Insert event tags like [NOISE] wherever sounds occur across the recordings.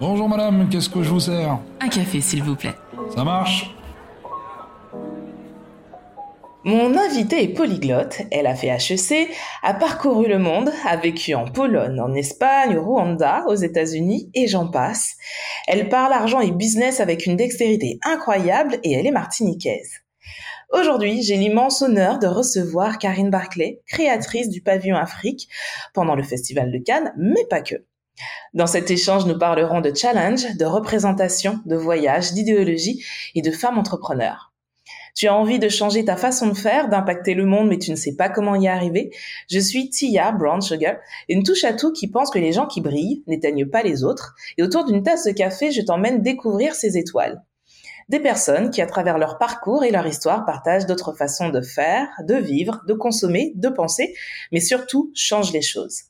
Bonjour madame, qu'est-ce que je vous sers? Un café, s'il vous plaît. Ça marche? Mon invitée est polyglotte, elle a fait HEC, a parcouru le monde, a vécu en Pologne, en Espagne, au Rwanda, aux États-Unis et j'en passe. Elle parle argent et business avec une dextérité incroyable et elle est martiniquaise. Aujourd'hui, j'ai l'immense honneur de recevoir Karine Barclay, créatrice du pavillon Afrique, pendant le Festival de Cannes, mais pas que. Dans cet échange, nous parlerons de challenge, de représentation, de voyage, d'idéologie et de femmes entrepreneurs. Tu as envie de changer ta façon de faire, d'impacter le monde, mais tu ne sais pas comment y arriver? Je suis Tia Brown Sugar, une touche à tout qui pense que les gens qui brillent n'éteignent pas les autres. Et autour d'une tasse de café, je t'emmène découvrir ces étoiles. Des personnes qui, à travers leur parcours et leur histoire, partagent d'autres façons de faire, de vivre, de consommer, de penser, mais surtout changent les choses.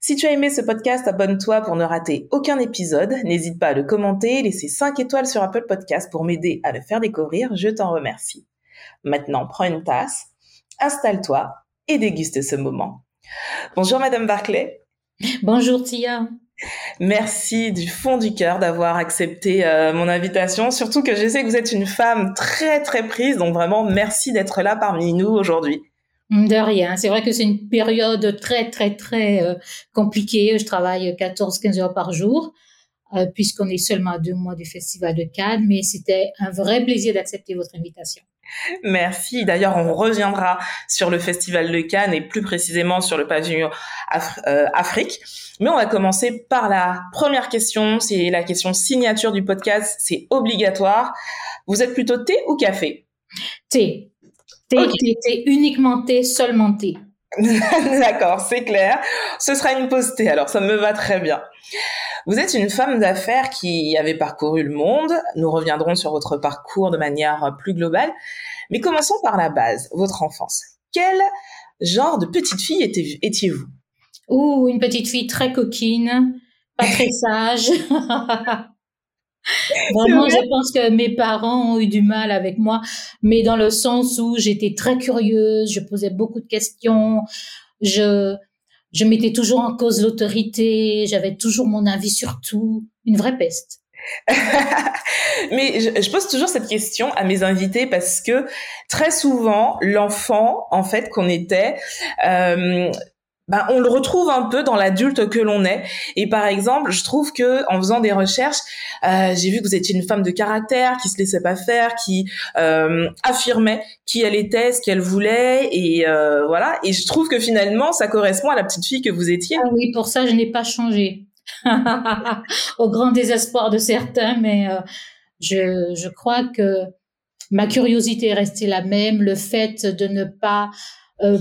Si tu as aimé ce podcast, abonne-toi pour ne rater aucun épisode. N'hésite pas à le commenter, laisser 5 étoiles sur Apple Podcast pour m'aider à le faire découvrir. Je t'en remercie. Maintenant, prends une tasse, installe-toi et déguste ce moment. Bonjour Madame Barclay. Bonjour Tia. Merci du fond du cœur d'avoir accepté euh, mon invitation, surtout que je sais que vous êtes une femme très très prise, donc vraiment merci d'être là parmi nous aujourd'hui. De rien. C'est vrai que c'est une période très très très euh, compliquée. Je travaille 14-15 heures par jour. Euh, puisqu'on est seulement à deux mois du Festival de Cannes, mais c'était un vrai plaisir d'accepter votre invitation. Merci. D'ailleurs, on reviendra sur le Festival de Cannes et plus précisément sur le pavillon euh, Afrique. Mais on va commencer par la première question. C'est la question signature du podcast. C'est obligatoire. Vous êtes plutôt thé ou café? Thé. Thé, thé, uniquement thé, seulement thé. [LAUGHS] D'accord, c'est clair. Ce sera une pause thé, alors ça me va très bien. Vous êtes une femme d'affaires qui avait parcouru le monde. Nous reviendrons sur votre parcours de manière plus globale. Mais commençons par la base, votre enfance. Quel genre de petite fille étiez-vous? Ouh, une petite fille très coquine, pas très [LAUGHS] sage. [LAUGHS] [LAUGHS] Vraiment, je pense que mes parents ont eu du mal avec moi, mais dans le sens où j'étais très curieuse, je posais beaucoup de questions, je, je mettais toujours en cause l'autorité, j'avais toujours mon avis sur tout, une vraie peste. [LAUGHS] Mais je, pose toujours cette question à mes invités parce que très souvent, l'enfant, en fait, qu'on était, euh, ben, on le retrouve un peu dans l'adulte que l'on est. Et par exemple, je trouve que en faisant des recherches, euh, j'ai vu que vous étiez une femme de caractère, qui se laissait pas faire, qui euh, affirmait qui elle était, ce qu'elle voulait, et euh, voilà. Et je trouve que finalement, ça correspond à la petite fille que vous étiez. Ah oui, pour ça, je n'ai pas changé, [LAUGHS] au grand désespoir de certains, mais euh, je, je crois que ma curiosité est restée la même, le fait de ne pas euh,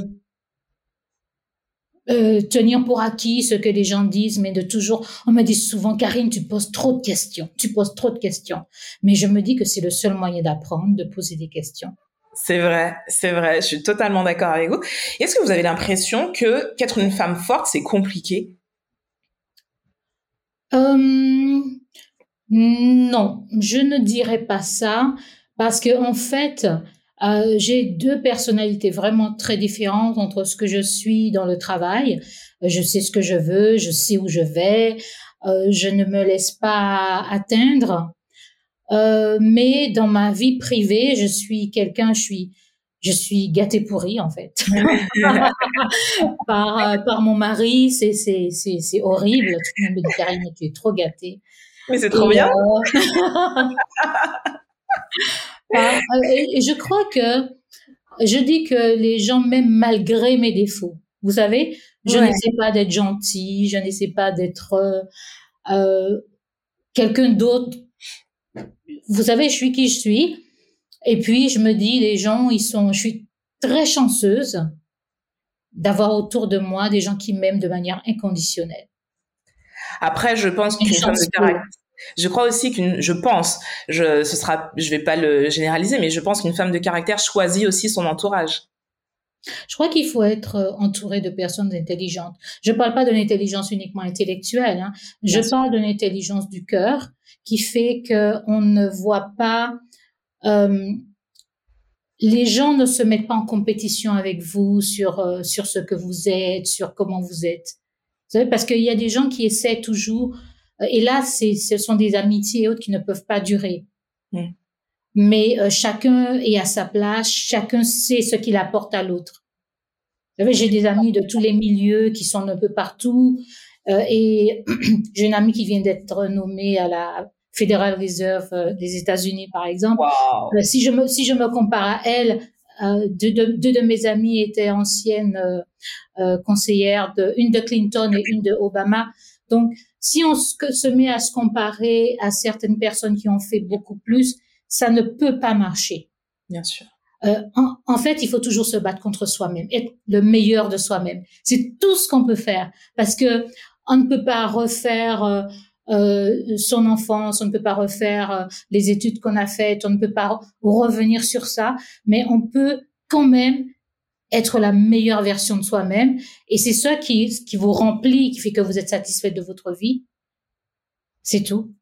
euh, tenir pour acquis ce que les gens disent, mais de toujours, on me dit souvent, Karine, tu poses trop de questions, tu poses trop de questions. Mais je me dis que c'est le seul moyen d'apprendre, de poser des questions. C'est vrai, c'est vrai, je suis totalement d'accord avec vous. Est-ce que vous avez l'impression que qu'être une femme forte, c'est compliqué? Euh, Non, je ne dirais pas ça, parce que en fait, euh, j'ai deux personnalités vraiment très différentes entre ce que je suis dans le travail. Euh, je sais ce que je veux, je sais où je vais, euh, je ne me laisse pas atteindre. Euh, mais dans ma vie privée, je suis quelqu'un, je suis, je suis gâtée pourrie en fait [LAUGHS] [LAUGHS] par par mon mari. C'est c'est c'est c'est horrible. Tout le monde me dit Karine, tu es trop gâtée. Mais c'est trop bien. [LAUGHS] Ah, et je crois que je dis que les gens m'aiment malgré mes défauts. Vous savez, je n'essaie pas d'être gentil, je n'essaie pas d'être euh, euh, quelqu'un d'autre. Vous savez, je suis qui je suis. Et puis, je me dis, les gens, ils sont, je suis très chanceuse d'avoir autour de moi des gens qui m'aiment de manière inconditionnelle. Après, je pense qu'une femme de caractère, je crois aussi qu'une, je pense, je, ce sera, je vais pas le généraliser, mais je pense qu'une femme de caractère choisit aussi son entourage. Je crois qu'il faut être euh, entouré de personnes intelligentes. Je ne parle pas d'une intelligence uniquement intellectuelle. Hein. Je parle d'une intelligence du cœur qui fait que on ne voit pas. Euh, les gens ne se mettent pas en compétition avec vous sur euh, sur ce que vous êtes, sur comment vous êtes. Vous savez, parce qu'il y a des gens qui essaient toujours Et là, ce sont des amitiés et autres qui ne peuvent pas durer. Mm. Mais euh, chacun est à sa place, chacun sait ce qu'il apporte à l'autre. J'ai des amis de tous les milieux qui sont un peu partout. Euh, et [CLEARS THROAT] j'ai une amie qui vient d'être nommée à la Federal Reserve euh, des États-Unis, par exemple. Wow. si je me si je me compare à elle, deux, de, deux de mes amies étaient anciennes conseillères, de, une de Clinton et une de Obama. Donc, si on se met à se comparer à certaines personnes qui ont fait beaucoup plus, ça ne peut pas marcher. Bien sûr. Euh, en, en, fait, il faut toujours se battre contre soi-même, être le meilleur de soi-même. C'est tout ce qu'on peut faire parce que on ne peut pas refaire euh, euh, son enfance, on ne peut pas refaire euh, les études qu'on a faites, on ne peut pas revenir sur ça, mais on peut quand même être la meilleure version de soi-même. Et c'est ça qui, qui vous remplit, qui fait que vous êtes satisfait de votre vie. C'est tout.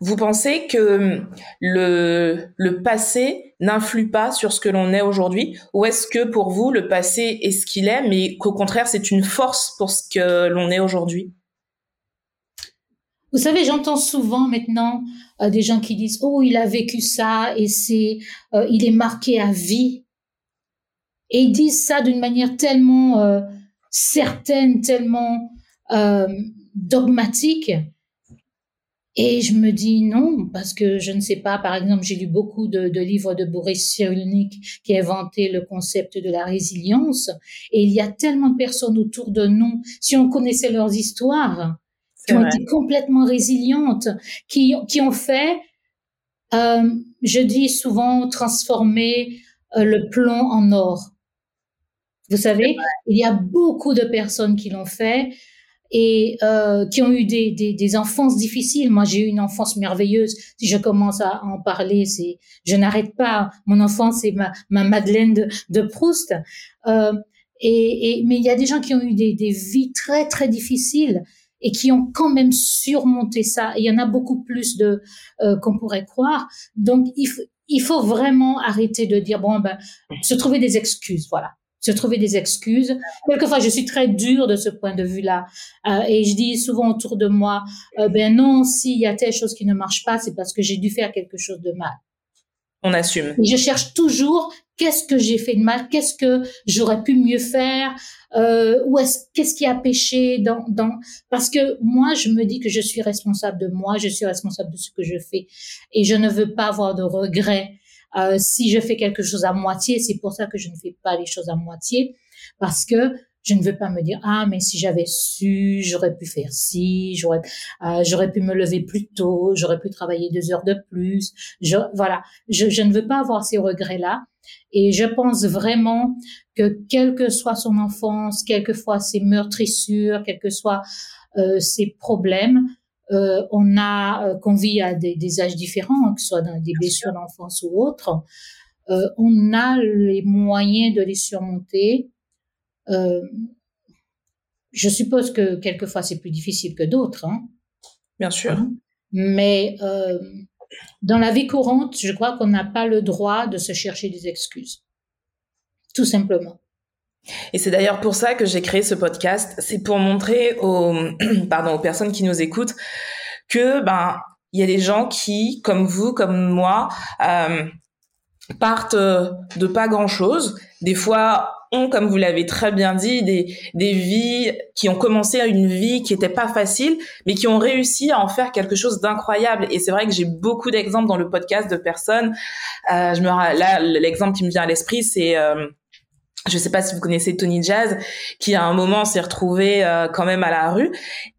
Vous pensez que le, le passé n'influe pas sur ce que l'on est aujourd'hui? Ou est-ce que pour vous, le passé est ce qu'il est, mais qu'au contraire, c'est une force pour ce que l'on est aujourd'hui? Vous savez, j'entends souvent maintenant euh, des gens qui disent, oh, il a vécu ça et c'est, euh, il est marqué à vie. Et ils disent ça d'une manière tellement euh, certaine, tellement dogmatique et je me dis non, parce que je ne sais pas, par exemple, j'ai lu beaucoup de, de, livres de Boris Cyrulnik qui a inventé le concept de la résilience. Et il y a tellement de personnes autour de nous, si on connaissait leurs histoires, qui ont été complètement résilientes, qui, qui ont fait, euh, je dis souvent, transformer euh, le plomb en or. Vous savez, il y a beaucoup de personnes qui l'ont fait et euh, qui ont eu des, des, des enfances difficiles. Moi, j'ai eu une enfance merveilleuse. Si je commence à en parler, c'est je n'arrête pas. Mon enfance, c'est ma, ma Madeleine de, de Proust. Euh, et, et, mais il y a des gens qui ont eu des, des vies très très difficiles et qui ont quand même surmonté ça. il y en a beaucoup plus de euh, qu'on pourrait croire. Donc il, il faut vraiment arrêter de dire bon ben se trouver des excuses. Voilà se trouver des excuses. Quelquefois, je suis très dure de ce point de vue-là. Euh, et je dis souvent autour de moi, euh, ben non, s'il y a telle chose qui ne marche pas, c'est parce que j'ai dû faire quelque chose de mal. On assume. Et je cherche toujours qu'est-ce que j'ai fait de mal, qu'est-ce que j'aurais pu mieux faire, euh, ou est-ce qu'est-ce qui a péché dans, dans parce que moi je me dis que je suis responsable de moi, je suis responsable de ce que je fais et je ne veux pas avoir de regrets euh, si je fais quelque chose à moitié, c'est pour ça que je ne fais pas les choses à moitié, parce que je ne veux pas me dire ah mais si j'avais su j'aurais pu faire ci j'aurais euh, j'aurais pu me lever plus tôt j'aurais pu travailler deux heures de plus je voilà. Je, je ne veux pas avoir ces regrets là et je pense vraiment que quelle que soit son enfance quelquefois ses meurtrissures quels que soient euh, ses problèmes euh, on a euh, qu'on vit à des, des, âges différents, que ce soit dans des blessures d'enfance ou autres, euh, on a les moyens de les surmonter. Euh, je suppose que quelquefois c'est plus difficile que d'autres. Hein. Bien sûr. Mais euh, dans la vie courante, je crois qu'on n'a pas le droit de se chercher des excuses. Tout simplement. Et c'est d'ailleurs pour ça que j'ai créé ce podcast. C'est pour montrer aux, [CLEARS THROAT] pardon, aux personnes qui nous écoutent que ben il y a des gens qui, comme vous, comme moi, euh, partent de pas grand chose. Des fois ont, comme vous l'avez très bien dit, des, des vies qui ont commencé à une vie qui était pas facile, mais qui ont réussi à en faire quelque chose d'incroyable. Et c'est vrai que j'ai beaucoup d'exemples dans le podcast de personnes. Euh, je me là l'exemple qui me vient à l'esprit, c'est euh, je sais pas si vous connaissez Tony Jazz, qui à un moment s'est retrouvé euh, quand même à la rue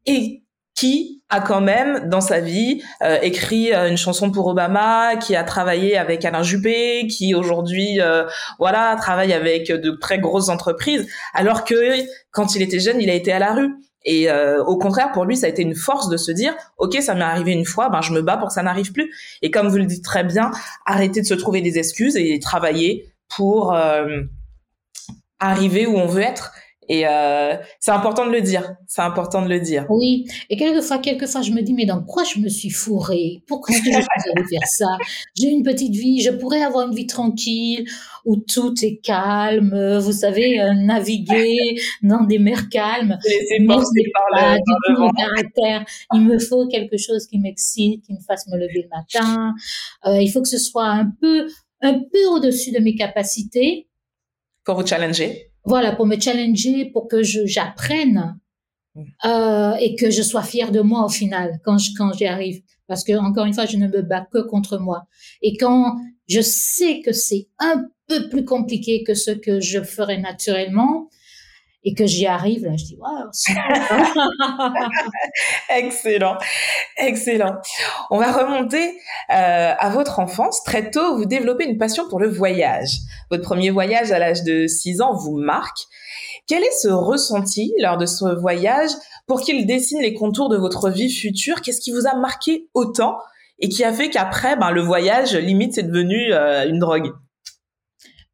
et qui a quand même dans sa vie euh, écrit euh, une chanson pour Obama, qui a travaillé avec Alain Juppé, qui aujourd'hui voilà travaille avec de très grosses entreprises, alors que quand il était jeune, il a été à la rue. Et au contraire, pour lui, ça a été une force de se dire, ok, ça m'est arrivé une fois, ben je me bats pour que ça n'arrive plus. Et comme vous le dites très bien, arrêter de se trouver des excuses et travailler pour arriver où on veut être. Et euh, c'est important de le dire. C'est important de le dire. Oui. Et quelquefois, quelquefois, je me dis, mais dans quoi je me suis fourrée? Pourquoi est-ce que je suis allée faire ça? J'ai une petite vie, je pourrais avoir une vie tranquille où tout est calme, vous savez, euh, naviguer dans des mers calmes. Mais pas du tout mon caractère. Il me faut quelque chose qui m'excite, qui me fasse me lever le matin. Euh, il faut que ce soit un peu, un peu au-dessus de mes capacités. Pour vous challenger voilà, pour me challenger, pour que j'apprenne mm. euh, et que je sois fière de moi au final quand je, quand j'y arrive. Parce que encore une fois, je ne me bats que contre moi. Et quand je sais que c'est un peu plus compliqué que ce que je ferais naturellement, et que j'y arrive, là, je dis waouh. [LAUGHS] excellent, excellent. On va remonter euh, à votre enfance. Très tôt, vous développez une passion pour le voyage. Votre premier voyage à l'âge de 6 ans vous marque. Quel est ce ressenti lors de ce voyage pour qu'il dessine les contours de votre vie future? Qu'est-ce qui vous a marqué autant et qui a fait qu'après, ben, le voyage, limite, c'est devenu euh, une drogue?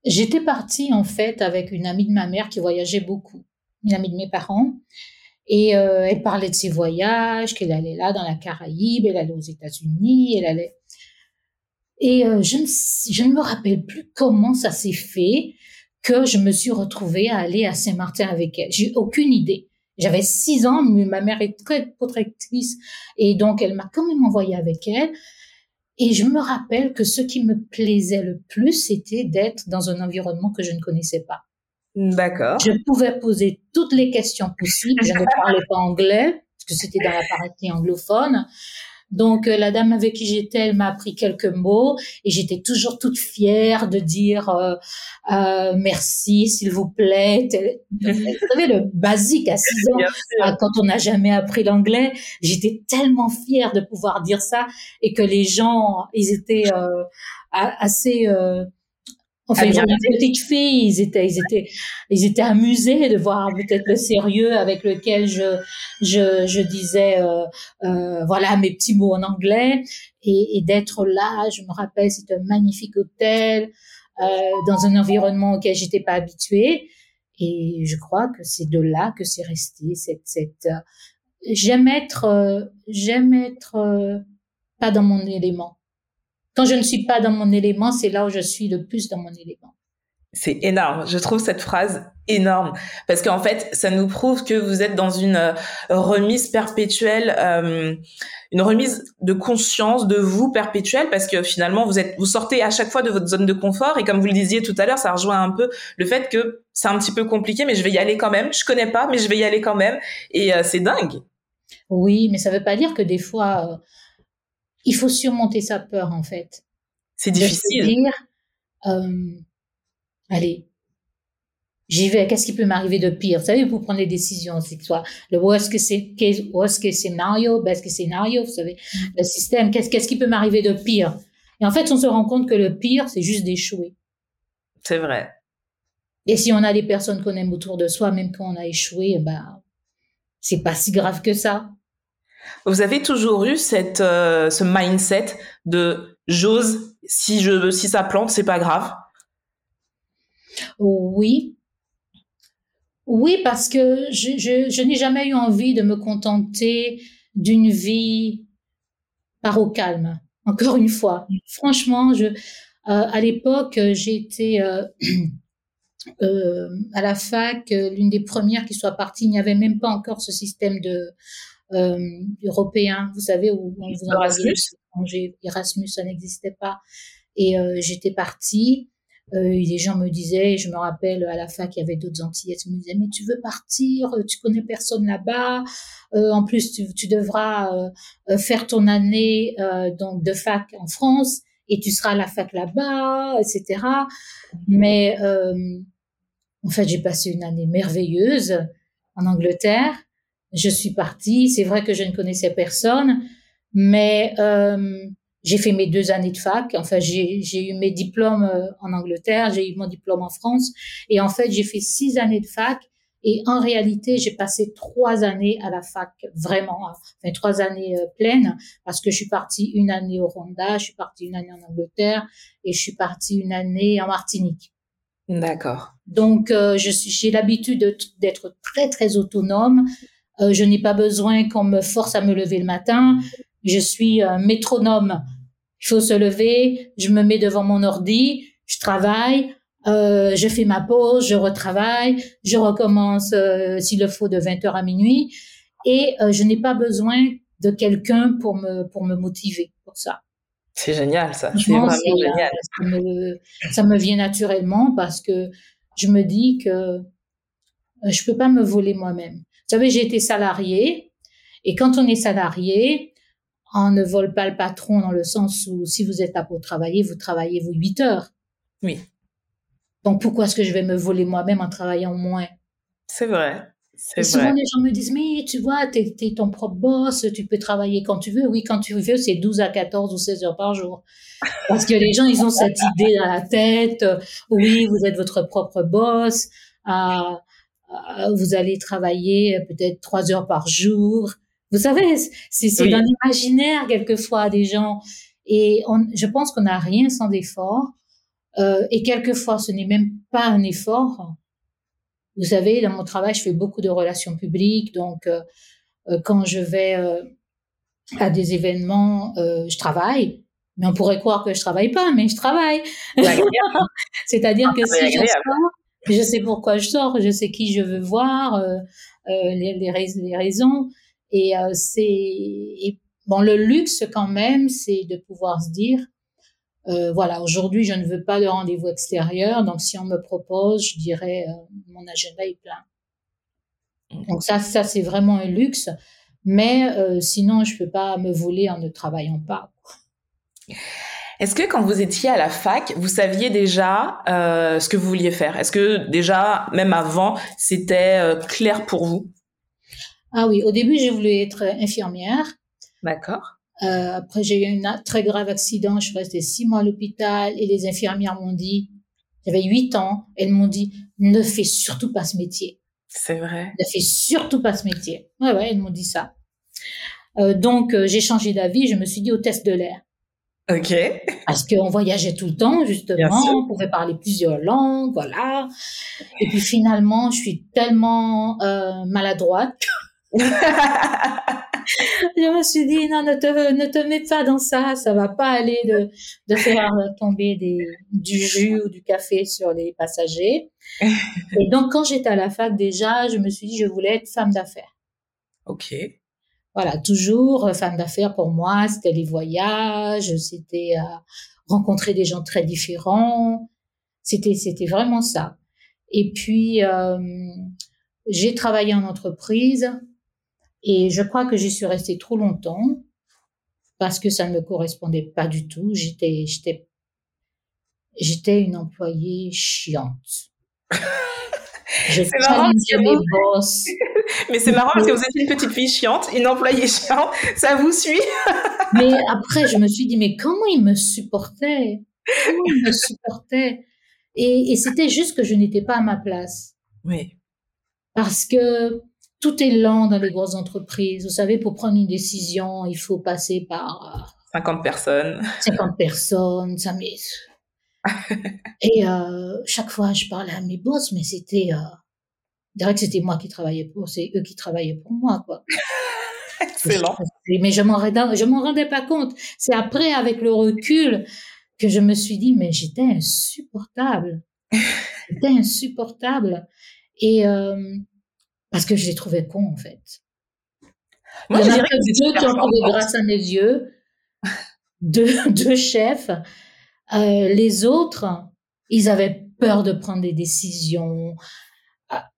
J'étais partie en fait avec une amie de ma mère qui voyageait beaucoup, une amie de mes parents. Et euh, elle parlait de ses voyages, qu'elle allait là dans la Caraïbe, elle allait aux États-Unis, elle allait. Et euh, je, ne, je ne me rappelle plus comment ça s'est fait que je me suis retrouvée à aller à Saint-Martin avec elle. J'ai aucune idée. J'avais six ans, mais ma mère est très protectrice et donc elle m'a quand même envoyée avec elle. Et je me rappelle que ce qui me plaisait le plus, c'était d'être dans un environnement que je ne connaissais pas. D'accord. Je pouvais poser toutes les questions possibles. [LAUGHS] Je ne parlais pas anglais, parce que c'était dans la partie anglophone. Donc euh, la dame avec qui j'étais, elle m'a appris quelques mots et j'étais toujours toute fière de dire euh, euh, merci, s'il vous plaît. Vous savez [LAUGHS] le basique à 6 ans, quand on n'a jamais appris l'anglais, j'étais tellement fière de pouvoir dire ça et que les gens, ils étaient assez Enfin, les petites filles, ils étaient, ils étaient, ils étaient amusés de voir peut-être le sérieux avec lequel je, je, je disais, euh, euh, voilà, mes petits mots en anglais et, et d'être là. Je me rappelle, c'était un magnifique hôtel euh, dans un environnement auquel j'étais pas habituée. Et je crois que c'est de là que c'est resté cette, cette. Euh, j'aime être, euh, j'aime être euh, pas dans mon élément. Quand je ne suis pas dans mon élément, c'est là où je suis le plus dans mon élément. C'est énorme. Je trouve cette phrase énorme parce qu'en fait, ça nous prouve que vous êtes dans une euh, remise perpétuelle, euh, une remise de conscience de vous perpétuelle parce que finalement, vous êtes, vous sortez à chaque fois de votre zone de confort et comme vous le disiez tout à l'heure, ça rejoint un peu le fait que c'est un petit peu compliqué, mais je vais y aller quand même. Je connais pas, mais je vais y aller quand même et euh, c'est dingue. Oui, mais ça veut pas dire que des fois il faut surmonter sa peur en fait. C'est difficile. Dire, euh, allez, j'y vais. Qu'est-ce qui peut m'arriver de pire? Vous savez, pour prendre les décisions, c'est soit le worst case, worst case scenario, best case scenario. Vous savez, mm. le système. Qu'est-ce qu'est-ce qui peut m'arriver de pire? Et en fait, on se rend compte que le pire, c'est juste d'échouer. C'est vrai. Et si on a des personnes qu'on aime autour de soi, même quand on a échoué, ben, c'est pas si grave que ça. Vous avez toujours eu cette, euh, ce mindset de j'ose, si, je, si ça plante, c'est pas grave? Oui. Oui, parce que je, je, n'ai jamais eu envie de me contenter d'une vie par au calme. Encore une fois, franchement, je, euh, à l'époque, j'étais euh, [CLEARS THROAT] à la fac, l'une des premières qui soit partie. Il n'y avait même pas encore ce système de euh, européen, vous savez, où on vous Erasmus. Erasmus, ça n'existait pas. Et euh, j'étais partie. Euh, les gens me disaient, je me rappelle à la fac, il y avait d'autres Antillettes, ils me disaient, mais tu veux partir, tu connais personne là-bas, euh, en plus tu, tu devras euh, faire ton année donc de fac en France et tu seras à la fac là-bas, etc. Mais en fait, j'ai passé une année merveilleuse en Angleterre je suis partie. C'est vrai que je ne connaissais personne, mais euh, j'ai fait mes deux années de fac. Enfin, j'ai eu mes diplômes euh, en Angleterre, j'ai eu mon diplôme en France, et en fait, j'ai fait six années de fac. Et en réalité, j'ai passé trois années à la fac, vraiment, hein. enfin trois années euh, pleines, parce que je suis partie une année au Rwanda, je suis partie une année en Angleterre, et je suis partie une année en Martinique. D'accord. Donc, euh, j'ai l'habitude d'être très, très autonome. Euh, je n'ai pas besoin qu'on me force à me lever le matin. Je suis un métronome. Il faut se lever, je me mets devant mon ordi, je travaille, euh, je fais ma pause, je retravaille, je recommence euh, s'il le faut de 20h à minuit et euh, je n'ai pas besoin de quelqu'un pour me pour me motiver pour ça. C'est génial ça, c'est vraiment génial. Ça me, ça me vient naturellement parce que je me dis que euh, je peux pas me voler moi-même. Vous savez, j'ai été salarié et quand on est salarié, on ne vole pas le patron dans le sens où si vous êtes là pour travailler, vous travaillez vos 8 heures. Oui. Donc pourquoi est-ce que je vais me voler moi-même en travaillant moins? C'est vrai. Et souvent, les gens me disent, mais tu vois, tu es, ton propre boss, tu peux travailler quand tu veux. Oui, quand tu veux, c'est 12 à 14 ou 16 heures par jour. Parce que les gens, ils ont cette idée dans la tête. Oui, vous êtes votre propre boss. Ah, vous allez travailler peut-être 3 heures par jour. Vous savez, c'est dans l'imaginaire quelquefois des gens. Et on, je pense qu'on n'a rien sans effort. Euh, et quelquefois, ce n'est même pas un effort. Vous savez, dans mon travail, je fais beaucoup de relations publiques, donc euh, euh quand je vais euh, à des événements, euh, je travaille. Mais on pourrait croire que je travaille pas, mais je travaille. [LAUGHS] C'est-à-dire que si je sors, je sais pourquoi je sors, je sais qui je veux voir, les, les, les, raisons. Et c'est bon, le luxe quand même, c'est de pouvoir se dire, euh, voilà, aujourd'hui, je ne veux pas de rendez-vous extérieur, donc si on me propose, je dirais euh, mon agenda est plein. Donc ça, ça c'est vraiment un luxe, mais euh, sinon, je peux pas me voler en ne travaillant pas. Est-ce que quand vous étiez à la fac, vous saviez déjà euh, ce que vous vouliez faire? Est-ce que déjà, même avant, c'était euh, clair pour vous? Ah oui, au début, j'ai voulu être infirmière. D'accord. Euh, après, j'ai eu un très grave accident. Je suis restée six mois à l'hôpital et les infirmières m'ont dit, j'avais huit ans, elles m'ont dit, ne fais surtout pas ce métier. C'est vrai. Ne fais surtout pas ce métier. Ouais, ouais, elles m'ont dit ça. Euh, donc, euh, j'ai changé d'avis. Je me suis dit au test de l'air. Ok. Parce qu'on voyageait tout le temps, justement. On pouvait parler plusieurs langues, voilà. Et puis finalement, je suis tellement euh, maladroite [LAUGHS] je me suis dit non, ne te ne te mets pas dans ça, ça va pas aller de de faire tomber des du jus ou du café sur les passagers. [LAUGHS] Et donc quand j'étais à la fac déjà, je me suis dit je voulais être femme d'affaires. Ok. Voilà, toujours euh, femme d'affaires pour moi, c'était les voyages, c'était euh, rencontrer des gens très différents. C'était c'était vraiment ça. Et puis euh, j'ai travaillé en entreprise et je crois que j'y suis restée trop longtemps parce que ça ne me correspondait pas du tout. J'étais, j'étais, j'étais une employée chiante. [LAUGHS] C'est marrant boss. [LAUGHS] Mais c'est marrant parce que vous êtes une petite fille chiante, une employée chiante, ça vous suit. [LAUGHS] mais après, je me suis dit, mais comment il me supportait Comment il me supportait Et, et c'était juste que je n'étais pas à ma place. Oui. Parce que tout est lent dans les grosses entreprises. Vous savez, pour prendre une décision, il faut passer par 50 personnes. 50 personnes, ça met. Et euh, chaque fois, je parlais à mes boss, mais c'était, euh, je dirais que c'était moi qui travaillais pour, c'est eux qui travaillaient pour moi, quoi. [LAUGHS] Excellent. Mais je m'en rendais, je m'en rendais pas compte. C'est après, avec le recul, que je me suis dit, mais j'étais insupportable. [LAUGHS] j'étais insupportable. Et euh, parce que je les trouvais cons, en fait. Moi, y en a deux qui ont trouvé grâce à mes yeux, deux, [LAUGHS] deux chefs. Euh, les autres, ils avaient peur de prendre des décisions. Ah,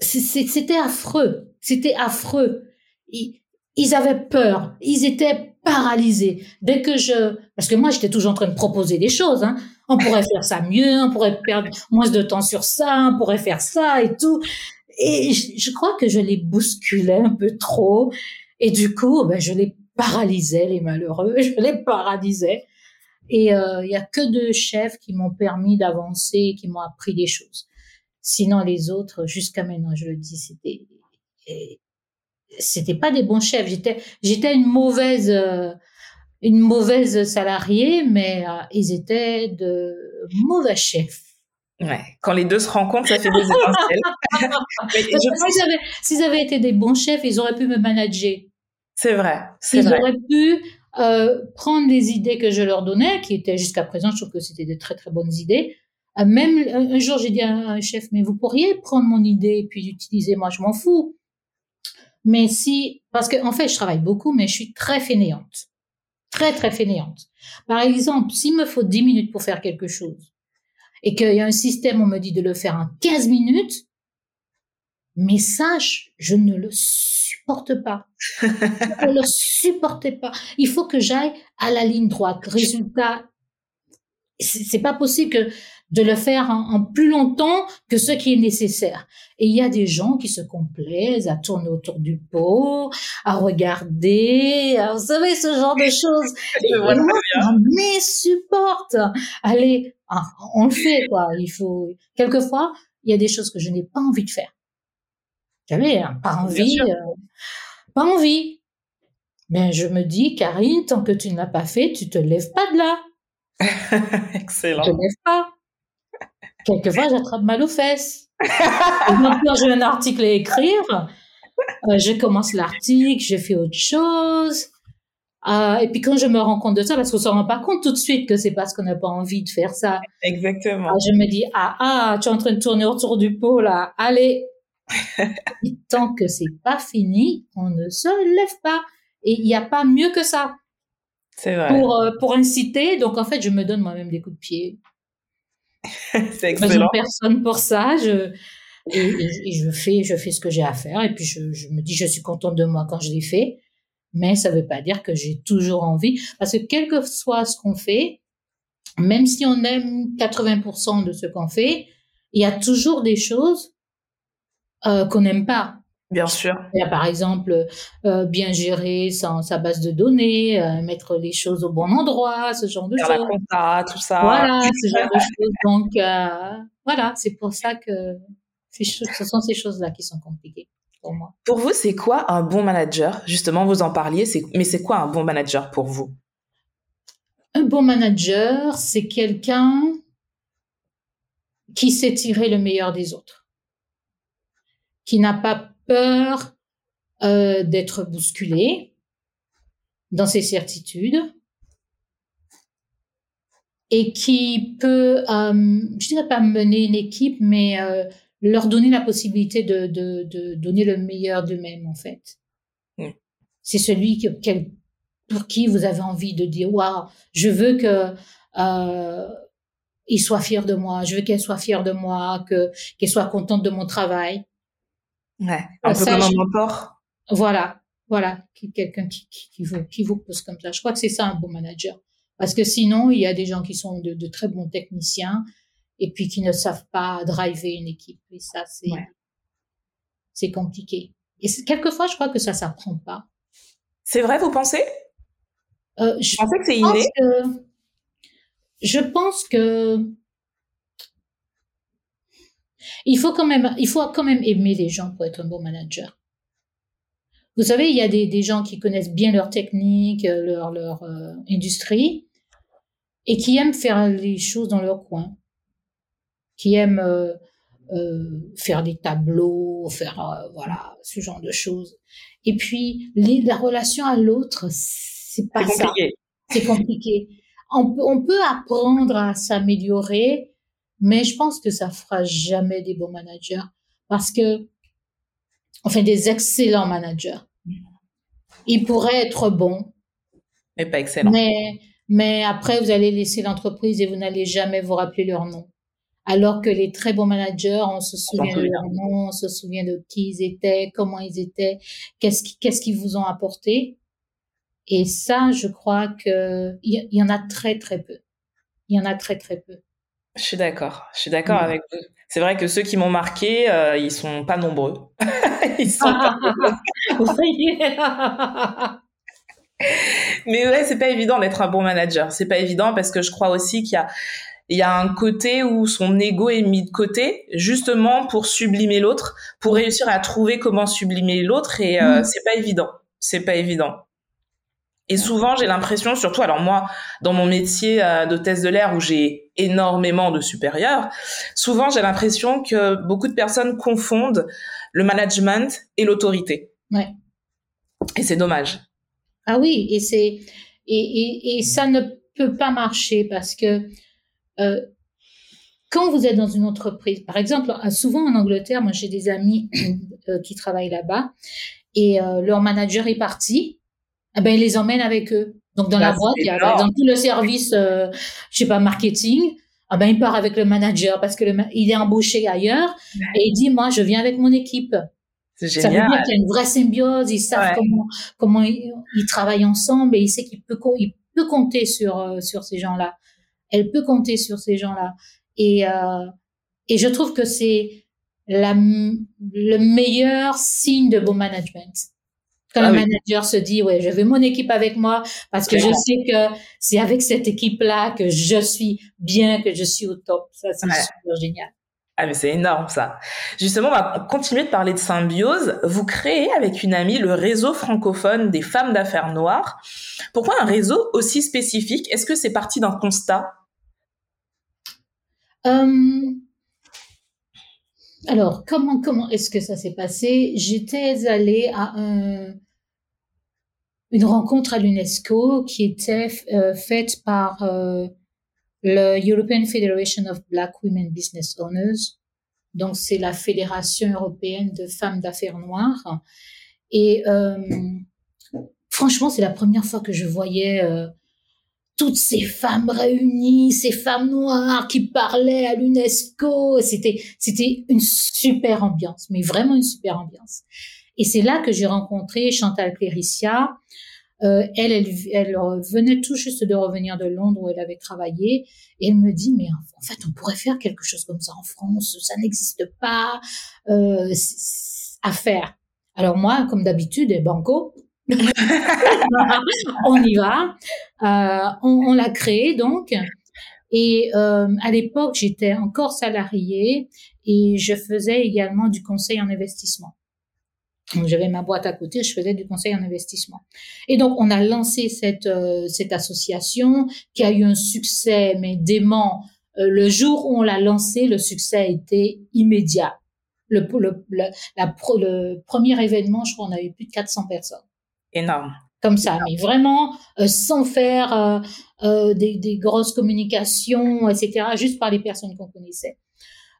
c'était affreux. C'était affreux. Ils, avaient peur. Ils étaient paralysés. Dès que je, parce que moi, j'étais toujours en train de proposer des choses. Hein. On pourrait faire ça mieux, on pourrait perdre moins de temps sur ça, on pourrait faire ça et tout et je, crois que je les bousculais un peu trop. Et du coup, ben, je les paralysais, les malheureux. [LAUGHS] Je les paralysais. Et euh, il y a que deux chefs qui m'ont permis d'avancer, qui m'ont appris des choses. Sinon, les autres, jusqu'à maintenant, je le dis, c'était c'était pas des bons chefs. J'étais j'étais une mauvaise euh, une mauvaise salariée, mais euh, ils étaient de mauvais chefs. Ouais, quand les deux se rencontrent, ça fait des étincelles. [LAUGHS] S'ils avaient, été des bons chefs, ils auraient pu me manager. C'est vrai. Ils auraient pu euh, prendre les idées que je leur donnais, qui étaient jusqu'à présent, je trouve que c'était de très très bonnes idées. Euh, même un, jour, j'ai dit à un chef, mais vous pourriez prendre mon idée et puis l'utiliser, moi je m'en fous. Mais si, parce qu'en en fait, je travaille beaucoup, mais je suis très fainéante. Très très fainéante. Par exemple, s'il me faut 10 minutes pour faire quelque chose, et qu'il y a un système, on me dit de le faire en 15 minutes, mais sache, je ne le supporte pas. je ne le supporte pas. Il faut que j'aille à la ligne droite. Résultat, c'est pas possible que de le faire en, plus longtemps que ce qui est nécessaire. Et il y a des gens qui se complaisent à tourner autour du pot, à regarder, vous savez, ce genre de choses. [LAUGHS] Et moi, supporte. Allez, ah, on le fait, quoi. Il faut, quelquefois, il y a des choses que je n'ai pas envie de faire. Jamais, hein, pas envie, euh, pas envie. Mais je me dis, Karine, tant que tu ne l'as pas fait, tu te lèves pas de là. [LAUGHS] Excellent. Tu te lèves pas. Quelquefois, j'attrape mal aux fesses. Et maintenant, j'ai un article à écrire. Euh, je commence l'article, je fais autre chose. Euh, et puis quand je me rends compte de ça, parce qu'on se rend pas compte tout de suite que c'est parce qu'on n'a pas envie de faire ça. Exactement. je me dis ah ah, tu es en train de tourner autour du pot là. Allez. Tant que c'est pas fini, on ne se lève pas. Et il n'y a pas mieux que ça. C'est vrai. Pour euh, pour inciter, donc en fait, je me donne moi-même des coups de pied. [LAUGHS] c'est excellent. personne pour ça. Je et, je fais je fais ce que j'ai à faire et puis je, je me dis je suis contente de moi quand je l'ai fait mais ça ne veut pas dire que j'ai toujours envie, parce que quel que soit ce qu'on fait, même si on aime 80% de ce qu'on fait, il y a toujours des choses euh, qu'on n'aime pas. Bien sûr. Il y a par exemple euh, bien gérer sa, sa, base de données, euh, mettre les choses au bon endroit, ce genre de choses. La compta, tout ça. Voilà, [LAUGHS] ce genre de choses. Donc euh, voilà, c'est pour ça que ce sont ces choses-là qui sont compliquées pour moi. Pour vous, c'est quoi un bon manager? Justement, vous en parliez, mais c'est quoi un bon manager pour vous? Un bon manager, c'est quelqu'un qui sait tirer le meilleur des autres, qui n'a pas peur euh, d'être bousculé dans ses certitudes et qui peut, euh, je dirais pas mener une équipe, mais euh, leur donner la possibilité de, de, de donner le meilleur d'eux-mêmes, en fait. Mm. C'est celui que, pour qui vous avez envie de dire, waouh, je veux que euh, il soit fier de moi, je veux qu'elle soit fière de moi, que qu'elle soit contente de mon travail. Ouais, un peu comme un mentor. Voilà, voilà, quelqu'un qui, qui, qui, vous, qui vous pose comme ça. Je crois que c'est ça un bon manager. Parce que sinon, il y a des gens qui sont de, de très bons techniciens, et puis qui ne savent pas driver une équipe. Et ça, c'est c'est compliqué. Et quelquefois, je crois que ça s'apprend pas. C'est vrai, vous pensez? Euh, Je pensais que c'est inné? je pense que il faut quand même, il faut quand même aimer les gens pour être un bon manager. Vous savez, il y a des, des gens qui connaissent bien leur technique, leur, leur euh, industrie, et qui aiment faire les choses dans leur coin qui aiment euh, euh, faire des tableaux, faire euh, voilà ce genre de choses. Et puis la relation à l'autre, c'est pas ça. C'est compliqué. On peut, on peut apprendre à s'améliorer, mais je pense que ça fera jamais des bons managers parce que, enfin, des excellents managers. Ils pourraient être bons, mais pas excellents. Mais, mais après, vous allez laisser l'entreprise et vous n'allez jamais vous rappeler leur nom. Alors que les très bons managers, on se souvient de leur nom, on se souvient de qui ils étaient, comment ils étaient, qu'est-ce qu'ils qu'est-ce qu'ils vous ont apporté. Et ça, je crois que il y, en a très très peu. Il y en a très très peu. Je suis d'accord. Je suis d'accord avec vous. C'est vrai que ceux qui m'ont marqué, euh, ils sont pas nombreux. [LAUGHS] ils sont pas [LAUGHS] Mais ouais, c'est pas évident d'être un bon manager. C'est pas évident parce que je crois aussi qu'il y a il y a un côté où son ego est mis de côté justement pour sublimer l'autre, pour réussir à trouver comment sublimer l'autre et euh, mm. c'est pas évident. C'est pas évident. Et souvent, j'ai l'impression, surtout, alors moi, dans mon métier euh, d'hôtesse de l'air où j'ai énormément de supérieurs, souvent j'ai l'impression que beaucoup de personnes confondent le management et l'autorité. Ouais. Et c'est dommage. Ah oui, et c'est et, et, et, ça ne peut pas marcher parce que euh, quand vous êtes dans une entreprise, par exemple, souvent en Angleterre, moi j'ai des amis [COUGHS] euh, qui travaillent là-bas et euh, leur manager est parti, eh ben ils les emmènent avec eux. Donc dans la boîte, il y a dans tout le service, euh, je sais pas, marketing. Ah ben il part avec le manager parce que le, il est embauché ailleurs et il dit moi je viens avec mon équipe. C'est Ça veut génial. dire qu'il y a une vraie symbiose, ils savent Ouais. comment comment ils, ils travaillent ensemble et il sait qu'il peut il peut compter sur euh, sur ces gens-là. Elle peut compter sur ces gens-là et euh, et je trouve que c'est la le meilleur signe de bon management. Quand Ah le oui. manager se dit ouais, je veux mon équipe avec moi parce que je sais que c'est avec cette équipe-là que je suis bien, que je suis au top. Ça c'est Ouais. super génial. Ah mais c'est énorme ça. Justement, on va continuer de parler de symbiose. Vous créez avec une amie le réseau francophone des femmes d'affaires noires. Pourquoi un réseau aussi spécifique? Est-ce que c'est parti d'un constat? Euh, alors, comment, comment est-ce que ça s'est passé? J'étais allée à un- une rencontre à l'UNESCO qui était euh, faite par euh, le European Federation of Black Women Business Owners. Donc, c'est la Fédération européenne de femmes d'affaires noires. Et euh, franchement, c'est la première fois que je voyais toutes ces femmes réunies, ces femmes noires qui parlaient à l'UNESCO. C'était, c'était une super ambiance, mais vraiment une super ambiance. Et c'est là que j'ai rencontré Chantal Cléricia. Euh, elle, elle, elle venait tout juste de revenir de Londres où elle avait travaillé. Et elle me dit, mais en fait, on pourrait faire quelque chose comme ça en France. Ça n'existe pas euh, à faire. Alors moi, comme d'habitude, banco, [LAUGHS] on y va. Euh, on on l'a créé donc. Et euh, à l'époque, j'étais encore salariée et je faisais également du conseil en investissement. J'avais ma boîte à côté, je faisais du conseil en investissement. Et donc, on a lancé cette, euh, cette association qui a eu un succès, mais dément. Euh, le jour où on l'a lancé, le succès a été immédiat. Le, le, le, le premier événement, je crois, on a eu plus de 400 personnes Énorme. comme ça, mais vraiment euh, sans faire euh, euh, des, des grosses communications, etc., juste par les personnes qu'on connaissait.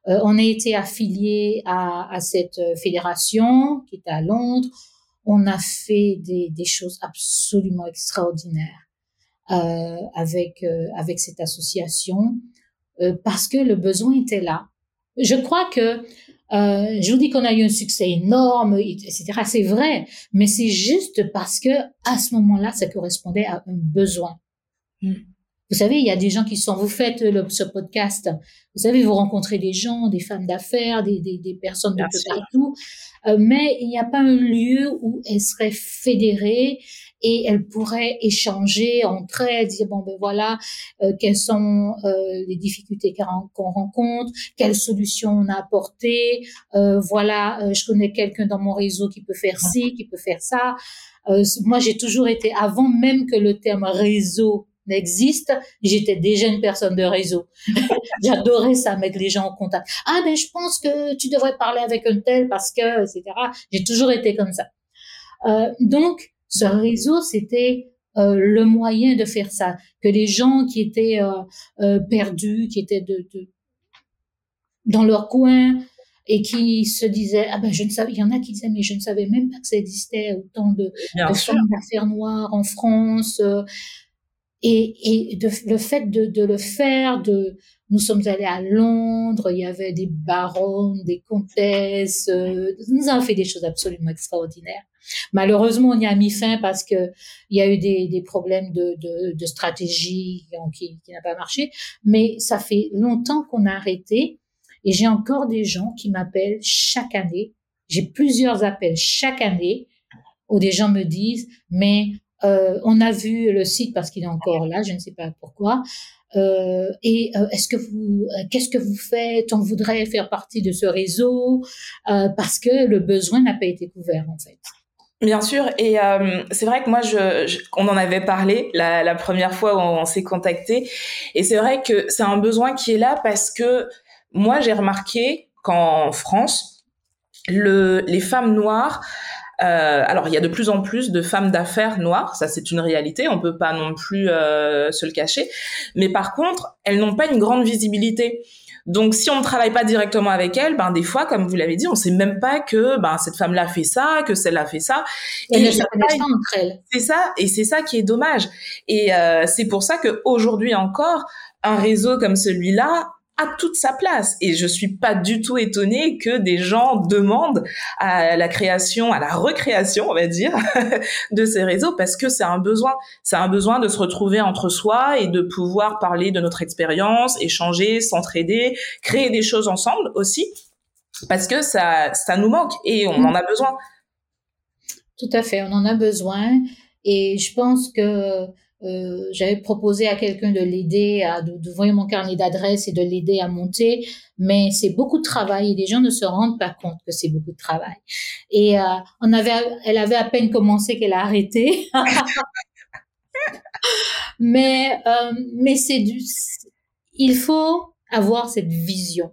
On a été affilié à, à cette fédération qui est à Londres. On a fait des, des choses absolument extraordinaires avec avec cette association parce que le besoin était là. Je crois que euh, je vous dis qu'on a eu un succès énorme, etc. C'est vrai, mais c'est juste parce que à ce moment-là, ça correspondait à un besoin. Mm. Vous savez, il y a des gens qui sont, vous faites le, ce podcast, vous savez, vous rencontrez des gens, des femmes d'affaires, des, des, des personnes de peu partout, euh, mais il n'y a pas un lieu où elles seraient fédérées et elles pourraient échanger entre elles, dire bon ben voilà, euh, quelles sont euh, les difficultés qu'on rencontre, quelles solutions on a apportées, euh, voilà, euh, je connais quelqu'un dans mon réseau qui peut faire ci, qui peut faire ça. Euh, moi, j'ai toujours été, avant même que le terme réseau n'existe, j'étais déjà une personne de réseau. [LAUGHS] J'adorais ça, mettre les gens en contact. Ah ben, je pense que tu devrais parler avec un tel parce que, etc. J'ai toujours été comme ça. Euh, donc, ce réseau, c'était euh, le moyen de faire ça. Que les gens qui étaient euh, euh, perdus, qui étaient de, de dans leur coin et qui se disaient ah ben je ne savais il y en a qui disaient mais je ne savais même pas que ça existait autant de, de femmes d'affaires noires en France euh, et, et de, le fait de, de le faire de nous sommes allés à Londres il y avait des baronnes des comtesses euh, nous avons fait des choses absolument extraordinaires malheureusement on y a mis fin parce que il y a eu des, problèmes de, stratégie qui, n'a pas marché mais ça fait longtemps qu'on a arrêté et j'ai encore des gens qui m'appellent chaque année. J'ai plusieurs appels chaque année où des gens me disent, mais euh, on a vu le site parce qu'il est encore là, je ne sais pas pourquoi. Euh, et euh, est-ce que vous, qu'est-ce que vous faites? On voudrait faire partie de ce réseau parce que le besoin n'a pas été couvert en fait. Bien sûr, et euh, c'est vrai que moi, je, on en avait parlé la, la première fois où on, s'est contacté, et c'est vrai que c'est un besoin qui est là parce que moi, j'ai remarqué qu'en France, le, les femmes noires euh, alors, il y a de plus en plus de femmes d'affaires noires, ça c'est une réalité, on peut pas non plus euh, se le cacher. Mais par contre, elles n'ont pas une grande visibilité. Donc, si on ne travaille pas directement avec elles, ben des fois, comme vous l'avez dit, on sait même pas que ben cette femme-là fait ça, que celle-là fait ça. Et, ne elles. C'est ça, et c'est ça qui est dommage. Et euh, c'est pour ça que aujourd'hui encore, un réseau comme celui-là a toute sa place. Et je suis pas du tout étonnée que des gens demandent à la création, à la recréation, on va dire, [LAUGHS] de ces réseaux parce que c'est un besoin. C'est un besoin de se retrouver entre soi et de pouvoir parler de notre expérience, échanger, s'entraider, créer des choses ensemble aussi parce que ça, ça nous manque et on en a besoin. Tout à fait, on en a besoin. Et je pense que euh, j'avais proposé à quelqu'un de l'aider à d'ouvrir mon carnet d'adresses et de l'aider à monter, mais c'est beaucoup de travail et les gens ne se rendent pas compte que c'est beaucoup de travail. Et euh, on avait, elle avait à peine commencé qu'elle a arrêté. [LAUGHS] mais euh, mais c'est du, il faut avoir cette vision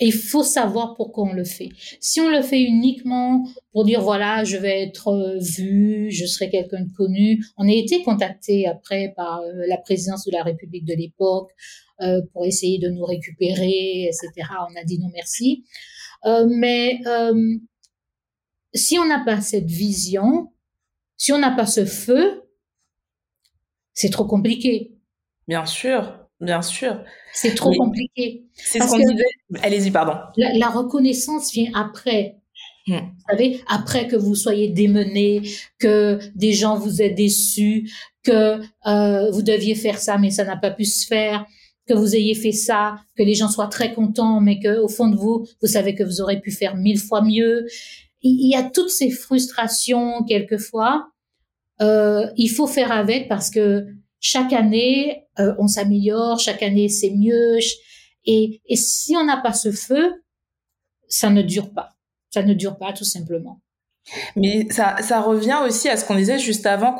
il faut savoir pourquoi on le fait. Si on le fait uniquement pour dire voilà, je vais être euh, vu, je serai quelqu'un de connu, on a été contacté après par euh, la présidence de la République de l'époque euh, pour essayer de nous récupérer, etc. On a dit non merci. mais si on n'a pas cette vision, si on n'a pas ce feu, c'est trop compliqué. Bien sûr. Bien sûr. C'est trop compliqué. C'est ce qu'on disait. Allez-y, pardon. La, reconnaissance vient après. Hmm. Vous savez, après que vous soyez démené, que des gens vous aient déçus, que euh, vous deviez faire ça, mais ça n'a pas pu se faire, que vous ayez fait ça, que les gens soient très contents, mais que au fond de vous, vous savez que vous aurez pu faire mille fois mieux. Il y a toutes ces frustrations quelquefois. Euh, il faut faire avec parce que chaque année, euh, on s'améliore, chaque année, c'est mieux. Et, et si on n'a pas ce feu, ça ne dure pas. Ça ne dure pas, tout simplement. Mais ça, ça revient aussi à ce qu'on disait juste avant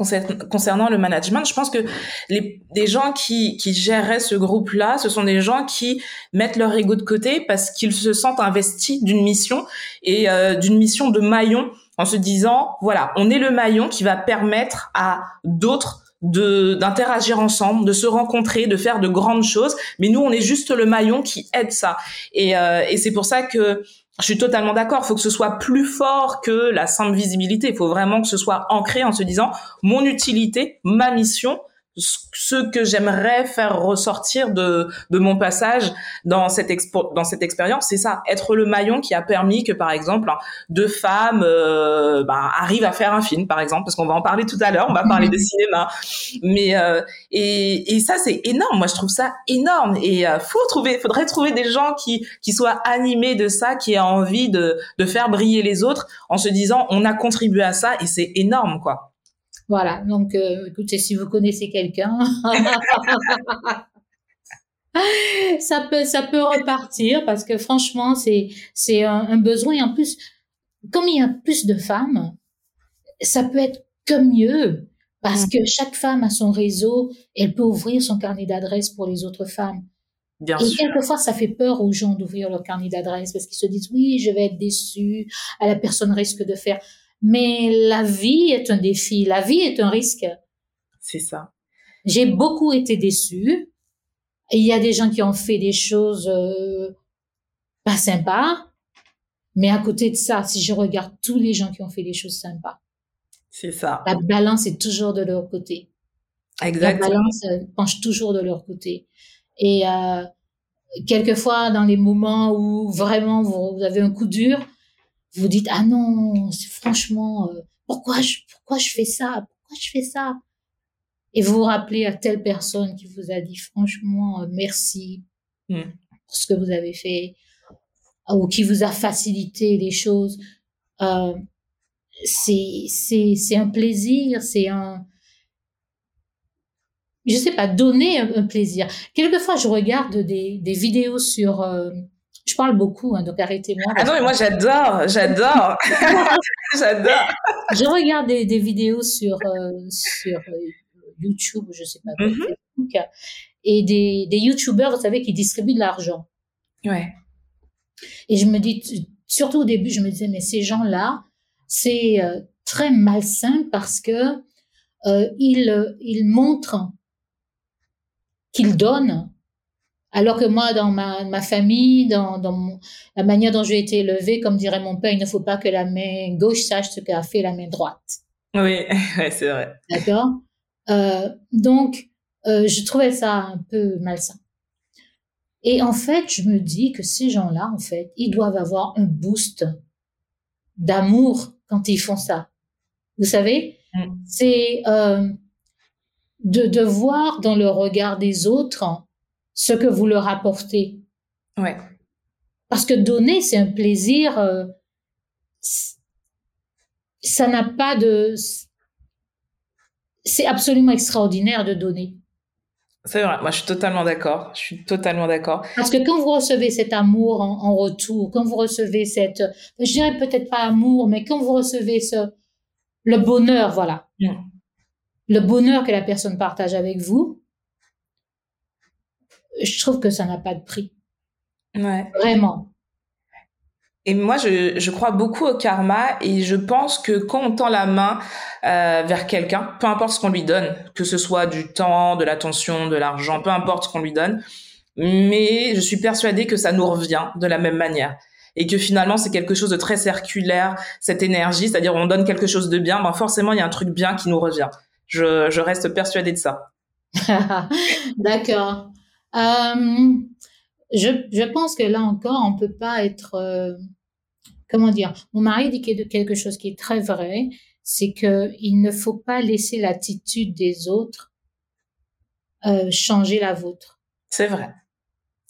concernant le management. Je pense que les, des gens qui, qui géraient ce groupe-là, ce sont des gens qui mettent leur ego de côté parce qu'ils se sentent investis d'une mission et euh, d'une mission de maillon en se disant, voilà, on est le maillon qui va permettre à d'autres de d'interagir ensemble, de se rencontrer, de faire de grandes choses. Mais nous, on est juste le maillon qui aide ça. Et, euh, et c'est pour ça que je suis totalement d'accord. Il faut que ce soit plus fort que la simple visibilité. Il faut vraiment que ce soit ancré en se disant mon utilité, ma mission, ce que j'aimerais faire ressortir de, de mon passage dans cette expo, dans cette expérience, c'est ça, être le maillon qui a permis que par exemple deux femmes euh, bah, arrivent à faire un film, par exemple, parce qu'on va en parler tout à l'heure, on va parler de [LAUGHS] cinéma, mais euh, et, et ça c'est énorme, moi je trouve ça énorme. Et euh, faut trouver, faudrait trouver des gens qui qui soient animés de ça, qui aient envie de de faire briller les autres en se disant on a contribué à ça et c'est énorme quoi. Voilà, donc euh, écoutez, si vous connaissez quelqu'un, [LAUGHS] ça peut ça peut repartir parce que franchement c'est c'est un, besoin et en plus comme il y a plus de femmes, ça peut être que mieux parce mm. que chaque femme a son réseau, elle peut ouvrir son carnet d'adresses pour les autres femmes. Bien et quelquefois, ça fait peur aux gens d'ouvrir leur carnet d'adresses parce qu'ils se disent oui, je vais être déçu, la personne risque de faire. Mais la vie est un défi, la vie est un risque. C'est ça. J'ai beaucoup été déçue. Il y a des gens qui ont fait des choses euh, pas sympas. Mais à côté de ça, si je regarde tous les gens qui ont fait des choses sympas, c'est ça. La balance est toujours de leur côté. Exactement. La balance euh, penche toujours de leur côté. Et euh, quelquefois, dans les moments où vraiment vous avez un coup dur, vous dites ah non, franchement, euh, pourquoi je pourquoi je fais ça, pourquoi je fais ça, et vous vous rappelez à telle personne qui vous a dit franchement euh, merci hmm. pour ce que vous avez fait ou qui vous a facilité les choses. Euh, c'est c'est c'est un plaisir, c'est un je sais pas donner un, plaisir. Quelquefois je regarde des des vidéos sur Je parle beaucoup, hein, donc arrêtez-moi. Ah non, mais moi j'adore, j'adore, [LAUGHS] j'adore. Je regarde des, des vidéos sur euh, sur euh, YouTube, je sais pas, Mhm. Facebook, et des des YouTubeurs, vous savez, qui distribuent de l'argent. Ouais. Et je me dis, surtout au début, je me disais, mais ces gens-là, c'est euh, très malsain parce que euh, ils, euh, ils montrent qu'ils donnent, alors que moi, dans ma, ma famille, dans, dans mon- la manière dont j'ai été élevée, comme dirait mon père, il ne faut pas que la main gauche sache ce qu'a fait la main droite. Oui, [LAUGHS] ouais, c'est vrai. D'accord? Euh, Donc, euh, je trouvais ça un peu malsain. Et en fait, je me dis que ces gens-là, en fait, ils doivent avoir un boost d'amour quand ils font ça. Vous savez, Mm. c'est euh, de, de voir dans le regard des autres ce que vous leur apportez. Ouais. Parce que donner, c'est un plaisir. euh, ça n'a pas de. C'est absolument extraordinaire de donner. C'est vrai. Moi, je suis totalement d'accord. Je suis totalement d'accord. Parce que quand vous recevez cet amour en, en retour, quand vous recevez cette, je dirais peut-être pas amour, mais quand vous recevez ce, le bonheur, voilà, Mm. le bonheur que la personne partage avec vous, je trouve que ça n'a pas de prix, Ouais. vraiment. Et moi, je, je crois beaucoup au karma et je pense que quand on tend la main euh, vers quelqu'un, peu importe ce qu'on lui donne, que ce soit du temps, de l'attention, de l'argent, peu importe ce qu'on lui donne, mais je suis persuadée que ça nous revient de la même manière et que finalement c'est quelque chose de très circulaire, cette énergie, c'est-à-dire on donne quelque chose de bien, ben forcément il y a un truc bien qui nous revient. Je, je reste persuadée de ça. [LAUGHS] D'accord. Euh, je, je pense que là encore, on peut pas être, euh, comment dire, mon mari dit qu'il quelque chose qui est très vrai, c'est que il ne faut pas laisser l'attitude des autres euh, changer la vôtre. C'est vrai.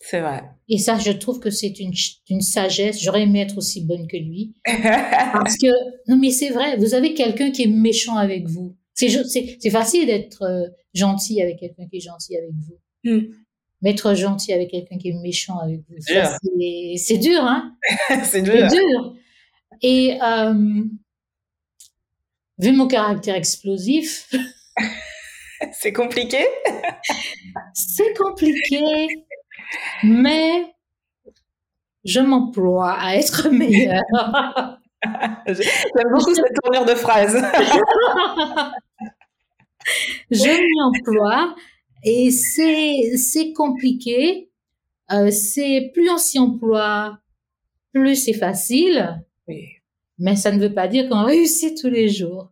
C'est vrai. Et ça, je trouve que c'est une, sagesse. J'aurais aimé être aussi bonne que lui. [LAUGHS] Parce que, non, mais c'est vrai, vous avez quelqu'un qui est méchant avec vous. C'est, facile d'être euh, gentil avec quelqu'un qui est gentil avec vous. Hmm. Être gentil avec quelqu'un qui est méchant avec vous, C'est dur, hein? [LAUGHS] c'est C'est dur. dur. Et, euh, vu mon caractère explosif, [LAUGHS] C'est compliqué? [LAUGHS] c'est compliqué, mais je m'emploie à être meilleure. J'aime beaucoup cette tournure de phrase. je m'y emploie et c'est c'est compliqué. Euh, c'est plus on s'y emploie, plus c'est facile. Oui. Mais ça ne veut pas dire qu'on réussit tous les jours.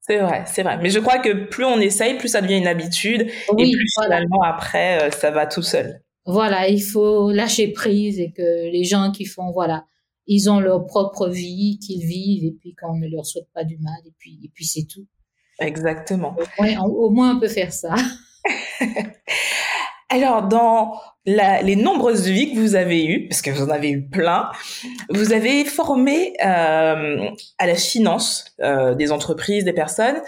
C'est vrai, c'est vrai. Mais je crois que plus on essaye, plus ça devient une habitude et plus voilà. finalement après euh, ça va tout seul. Voilà, il faut lâcher prise et que les gens qui font, voilà, ils ont leur propre vie qu'ils vivent et puis qu'on ne leur souhaite pas du mal et puis et puis c'est tout. Exactement. Ouais, on- au moins on peut faire ça. [LAUGHS] Alors dans la- les nombreuses vies que vous avez eues, parce que vous en avez eu plein, vous avez formé euh, à la finance euh, des entreprises, des personnes.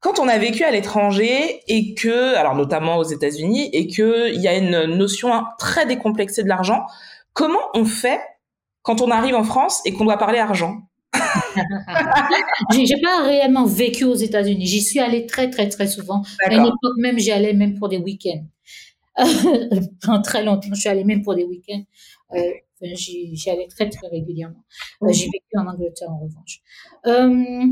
Quand on a vécu à l'étranger et que, alors notamment aux États-Unis, et que il y a une notion très décomplexée de l'argent, comment on fait quand on arrive en France et qu'on doit parler argent? [LAUGHS] j'ai pas réellement vécu aux États-Unis. J'y suis allée très très très souvent. À une époque même, j'y allais même pour des week-ends. [LAUGHS] Pendant très longtemps, je suis allée même pour des week-ends. Euh, j'y allais très très régulièrement. Euh, J'ai vécu en Angleterre en revanche. Euh,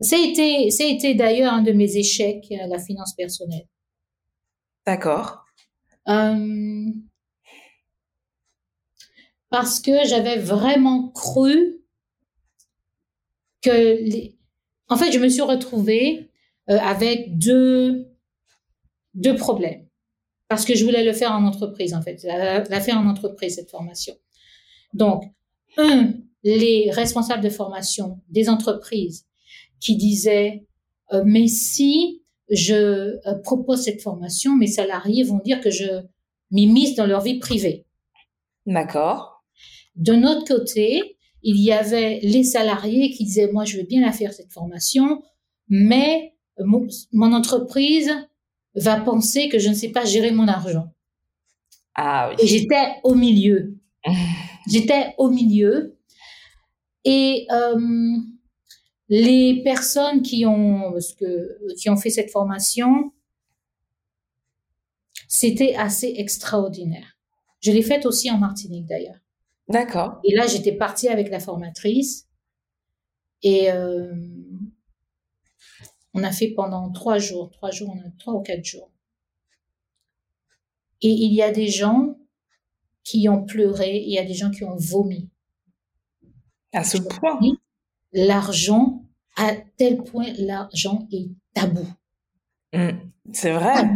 ça a été, d'ailleurs un de mes échecs, la finance personnelle. D'accord. Euh, parce que j'avais vraiment cru que les... En fait, je me suis retrouvée euh, avec deux, deux problèmes. Parce que je voulais le faire en entreprise, en fait. La, la faire en entreprise, cette formation. Donc, un, les responsables de formation des entreprises qui disaient, euh, mais si je euh, propose cette formation, mes salariés vont dire que je m'immisce dans leur vie privée. D'accord. D'un autre côté, il y avait les salariés qui disaient, moi, je veux bien la faire, cette formation, mais mon, mon entreprise va penser que je ne sais pas gérer mon argent. Ah Et oui. j'étais au milieu. [LAUGHS] J'étais au milieu et euh, les personnes qui ont, parce que, qui ont fait cette formation, c'était assez extraordinaire. Je l'ai faite aussi en Martinique d'ailleurs. D'accord. Et là, j'étais partie avec la formatrice et euh, on a fait pendant trois jours, trois jours, trois ou quatre jours. Et il y a des gens qui ont pleuré, il y a des gens qui ont vomi. À ce point. L'argent, à tel point, l'argent est tabou. Mmh. c'est vrai.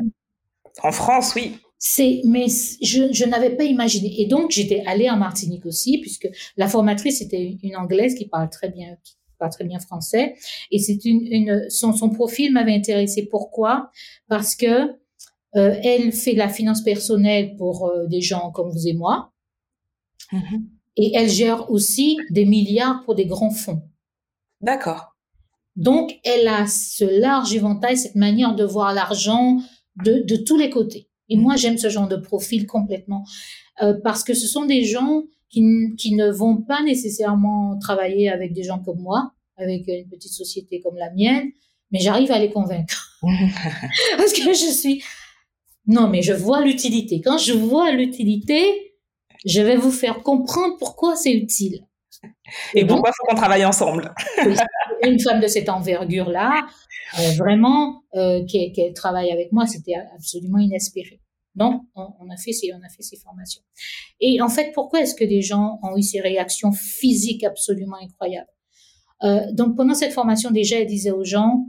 En France, oui. C'est, mais je, je n'avais pas imaginé. Et donc, j'étais allée en Martinique aussi, puisque la formatrice était une anglaise qui parle très bien, qui parle très bien français. Et c'est une, une, son, son profil m'avait intéressé. Pourquoi? Parce que, euh, elle fait la finance personnelle pour euh, des gens comme vous et moi. Mm-hmm. Et elle gère aussi des milliards pour des grands fonds. D'accord. Donc, elle a ce large éventail, cette manière de voir l'argent de, de tous les côtés. Et moi, j'aime ce genre de profil complètement euh, parce que ce sont des gens qui, qui ne vont pas nécessairement travailler avec des gens comme moi, avec une petite société comme la mienne, mais j'arrive à les convaincre. [LAUGHS] [LAUGHS] parce que je suis non, mais je vois l'utilité. Quand je vois l'utilité, je vais vous faire comprendre pourquoi c'est utile. Et, pourquoi il faut qu'on travaille ensemble? une femme de cette envergure-là, euh, vraiment, euh, qu'elle travaille avec moi, c'était absolument inespéré. Donc, on, a fait ces, on a fait ces formations. Et en fait, pourquoi est-ce que des gens ont eu ces réactions physiques absolument incroyables? Euh, Donc, pendant cette formation, déjà, elle disait aux gens,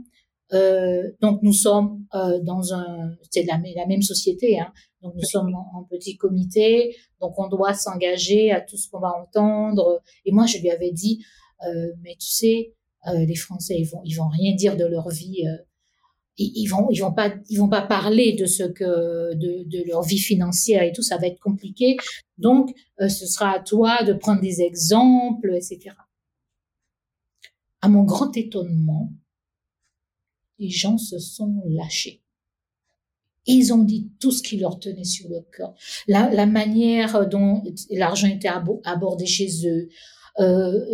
euh, donc nous sommes dans un, c'est la, la, même société, hein. Donc nous sommes en, petit comité, donc on doit s'engager à tout ce qu'on va entendre. Et moi, je lui avais dit, euh, mais tu sais, euh, les Français, ils vont, ils vont rien dire de leur vie. Euh, ils, ils, vont, ils vont pas, ils vont pas parler de ce que, de, de leur vie financière et tout. Ça va être compliqué. Donc, euh, ce sera à toi de prendre des exemples, etc. À mon grand étonnement, les gens se sont lâchés. Ils ont dit tout ce qui leur tenait sur le cœur. La, la manière dont l'argent était abordé chez eux, euh,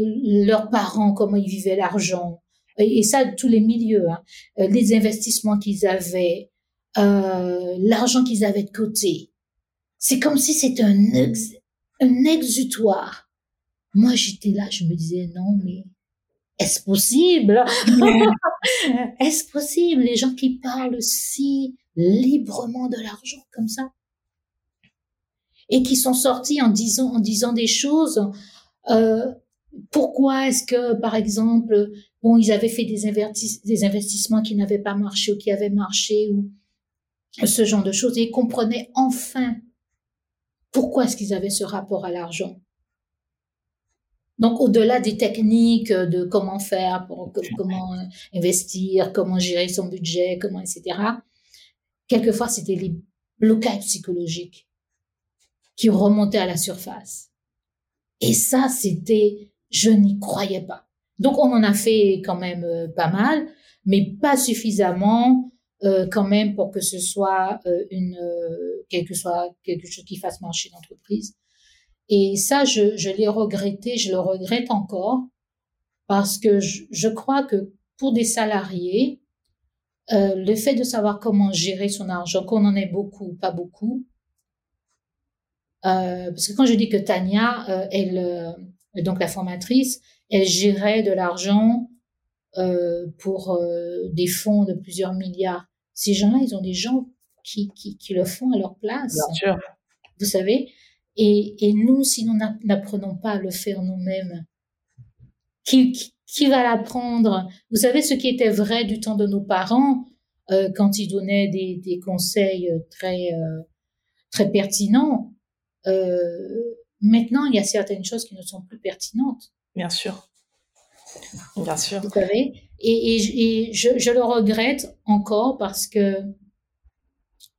leurs parents, comment ils vivaient l'argent, et, ça, tous les milieux, hein. Euh, les investissements qu'ils avaient, euh, l'argent qu'ils avaient de côté. C'est comme si c'était un, un exutoire. Moi, j'étais là, je me disais, non, mais est-ce possible? [LAUGHS] Est-ce possible? Les gens qui parlent si librement de l'argent comme ça et qui sont sortis en disant en disant des choses euh, pourquoi est-ce que par exemple bon ils avaient fait des, des investissements qui n'avaient pas marché ou qui avaient marché ou ce genre de choses et ils comprenaient enfin pourquoi est-ce qu'ils avaient ce rapport à l'argent donc, au-delà des techniques de comment faire, pour, comment investir, comment gérer son budget, comment, etc., quelquefois, c'était les blocages psychologiques qui remontaient à la surface. Et ça, c'était, je n'y croyais pas. Donc, on en a fait quand même euh, pas mal, mais pas suffisamment euh, quand même pour que ce soit euh, une, quelque soit quelque chose qui fasse marcher l'entreprise. Et ça, je, je l'ai regretté, je le regrette encore, parce que je, je crois que pour des salariés, euh, le fait de savoir comment gérer son argent, qu'on en ait beaucoup, pas beaucoup, euh, parce que quand je dis que Tania, euh, elle, euh, donc la formatrice, elle gérait de l'argent euh, pour euh, des fonds de plusieurs milliards. Ces gens-là, ils ont des gens qui, qui, qui le font à leur place. Bien sûr. Vous savez, et, et nous, si nous n'apprenons pas à le faire nous-mêmes, qui, qui, va l'apprendre Vous savez, ce qui était vrai du temps de nos parents, euh, quand ils donnaient des, des conseils très, euh, très pertinents, euh, maintenant, il y a certaines choses qui ne sont plus pertinentes. Bien sûr. Bien sûr. Vous savez? Et, et, et je, je, le regrette encore parce que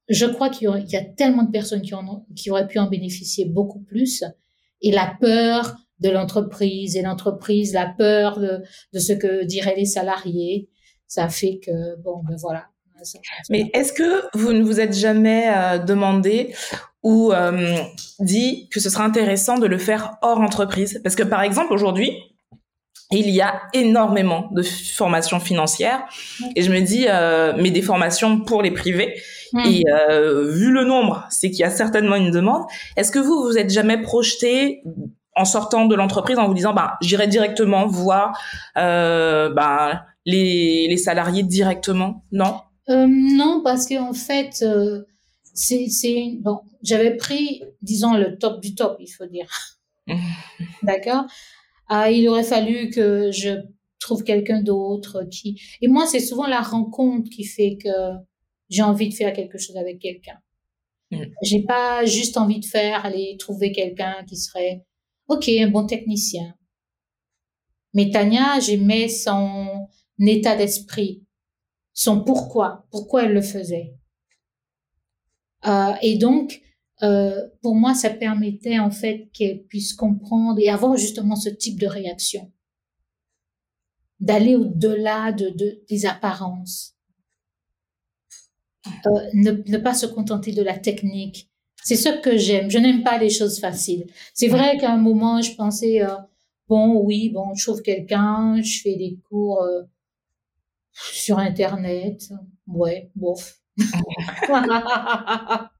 je crois qu'il y, y, a tellement de personnes qui, ont, qui auraient pu en bénéficier beaucoup plus. Et la peur de l'entreprise et l'entreprise, la peur de, de, ce que diraient les salariés, ça fait que, bon, ben voilà, Mais est-ce que vous ne vous êtes jamais euh, demandé ou euh, dit que ce serait intéressant de le faire hors entreprise? Parce que par exemple aujourd'hui, il y a énormément de formations financières et je me dis, euh, mais des formations pour les privés. Et euh, vu le nombre, c'est qu'il y a certainement une demande. Est-ce que vous vous êtes jamais projeté en sortant de l'entreprise en vous disant, bah, j'irai directement voir euh, bah, les, les salariés directement Non? Euh, Non, parce qu'en fait, euh, c'est bon. J'avais pris, disons, le top du top, il faut dire. [LAUGHS] D'accord? Ah, il aurait fallu que je trouve quelqu'un d'autre qui. Et moi, c'est souvent la rencontre qui fait que j'ai envie de faire quelque chose avec quelqu'un. Mm. J'ai pas juste envie de faire aller trouver quelqu'un qui serait ok un bon technicien. Mais Tania, j'aimais son état d'esprit, son pourquoi, pourquoi elle le faisait. Euh, et donc, euh, pour moi, ça permettait en fait qu'elle puisse comprendre et avoir justement ce type de réaction, d'aller au-delà de, de, des apparences, euh, ne, ne, pas se contenter de la technique. C'est ce que j'aime. Je n'aime pas les choses faciles. C'est vrai qu'à un moment, je pensais euh, bon, oui, bon, je trouve quelqu'un, je fais des cours euh, sur Internet, ouais, bof. [LAUGHS] [LAUGHS]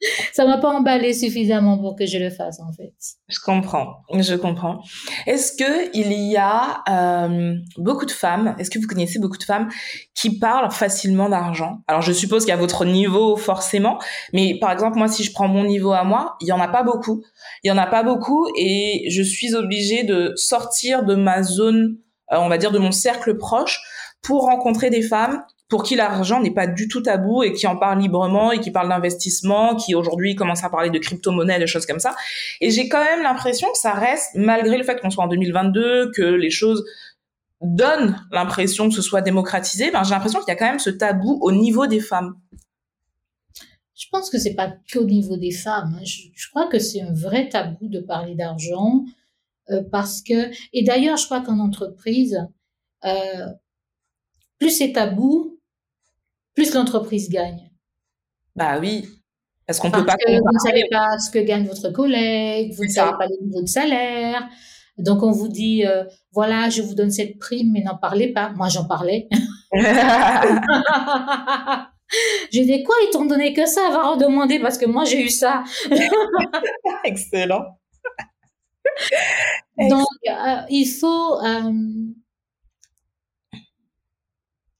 [LAUGHS] ça m'a pas emballé suffisamment pour que je le fasse en fait. Je comprends, je comprends. Est-ce que il y a euh, beaucoup de femmes Est-ce que vous connaissez beaucoup de femmes qui parlent facilement d'argent? Alors je suppose qu'à votre niveau forcément, mais par exemple moi si je prends mon niveau à moi, il y en a pas beaucoup. Il y en a pas beaucoup et je suis obligée de sortir de ma zone, euh, on va dire de mon cercle proche pour rencontrer des femmes pour qui l'argent n'est pas du tout tabou et qui en parle librement et qui parle d'investissement, qui aujourd'hui commence à parler de crypto-monnaie, de choses comme ça. Et j'ai quand même l'impression que ça reste, malgré le fait qu'on soit en 2022, que les choses donnent l'impression que ce soit démocratisé, ben j'ai l'impression qu'il y a quand même ce tabou au niveau des femmes. Je pense que c'est pas qu'au niveau des femmes. Hein. Je, crois que c'est un vrai tabou de parler d'argent euh, parce que et d'ailleurs je crois qu'en entreprise euh, plus c'est tabou, plus l'entreprise gagne. Bah oui. Parce qu'on peut pas. Que vous ne savez pas ce que gagne votre collègue, vous ne savez pas le niveau de salaire. Donc on vous dit, euh, voilà, je vous donne cette prime, mais n'en parlez pas. Moi, j'en parlais. [LAUGHS] [LAUGHS] j'ai dit quoi Ils t'ont donné que ça? Va redemander parce que moi j'ai eu ça. [LAUGHS] Excellent. Donc euh, il faut euh,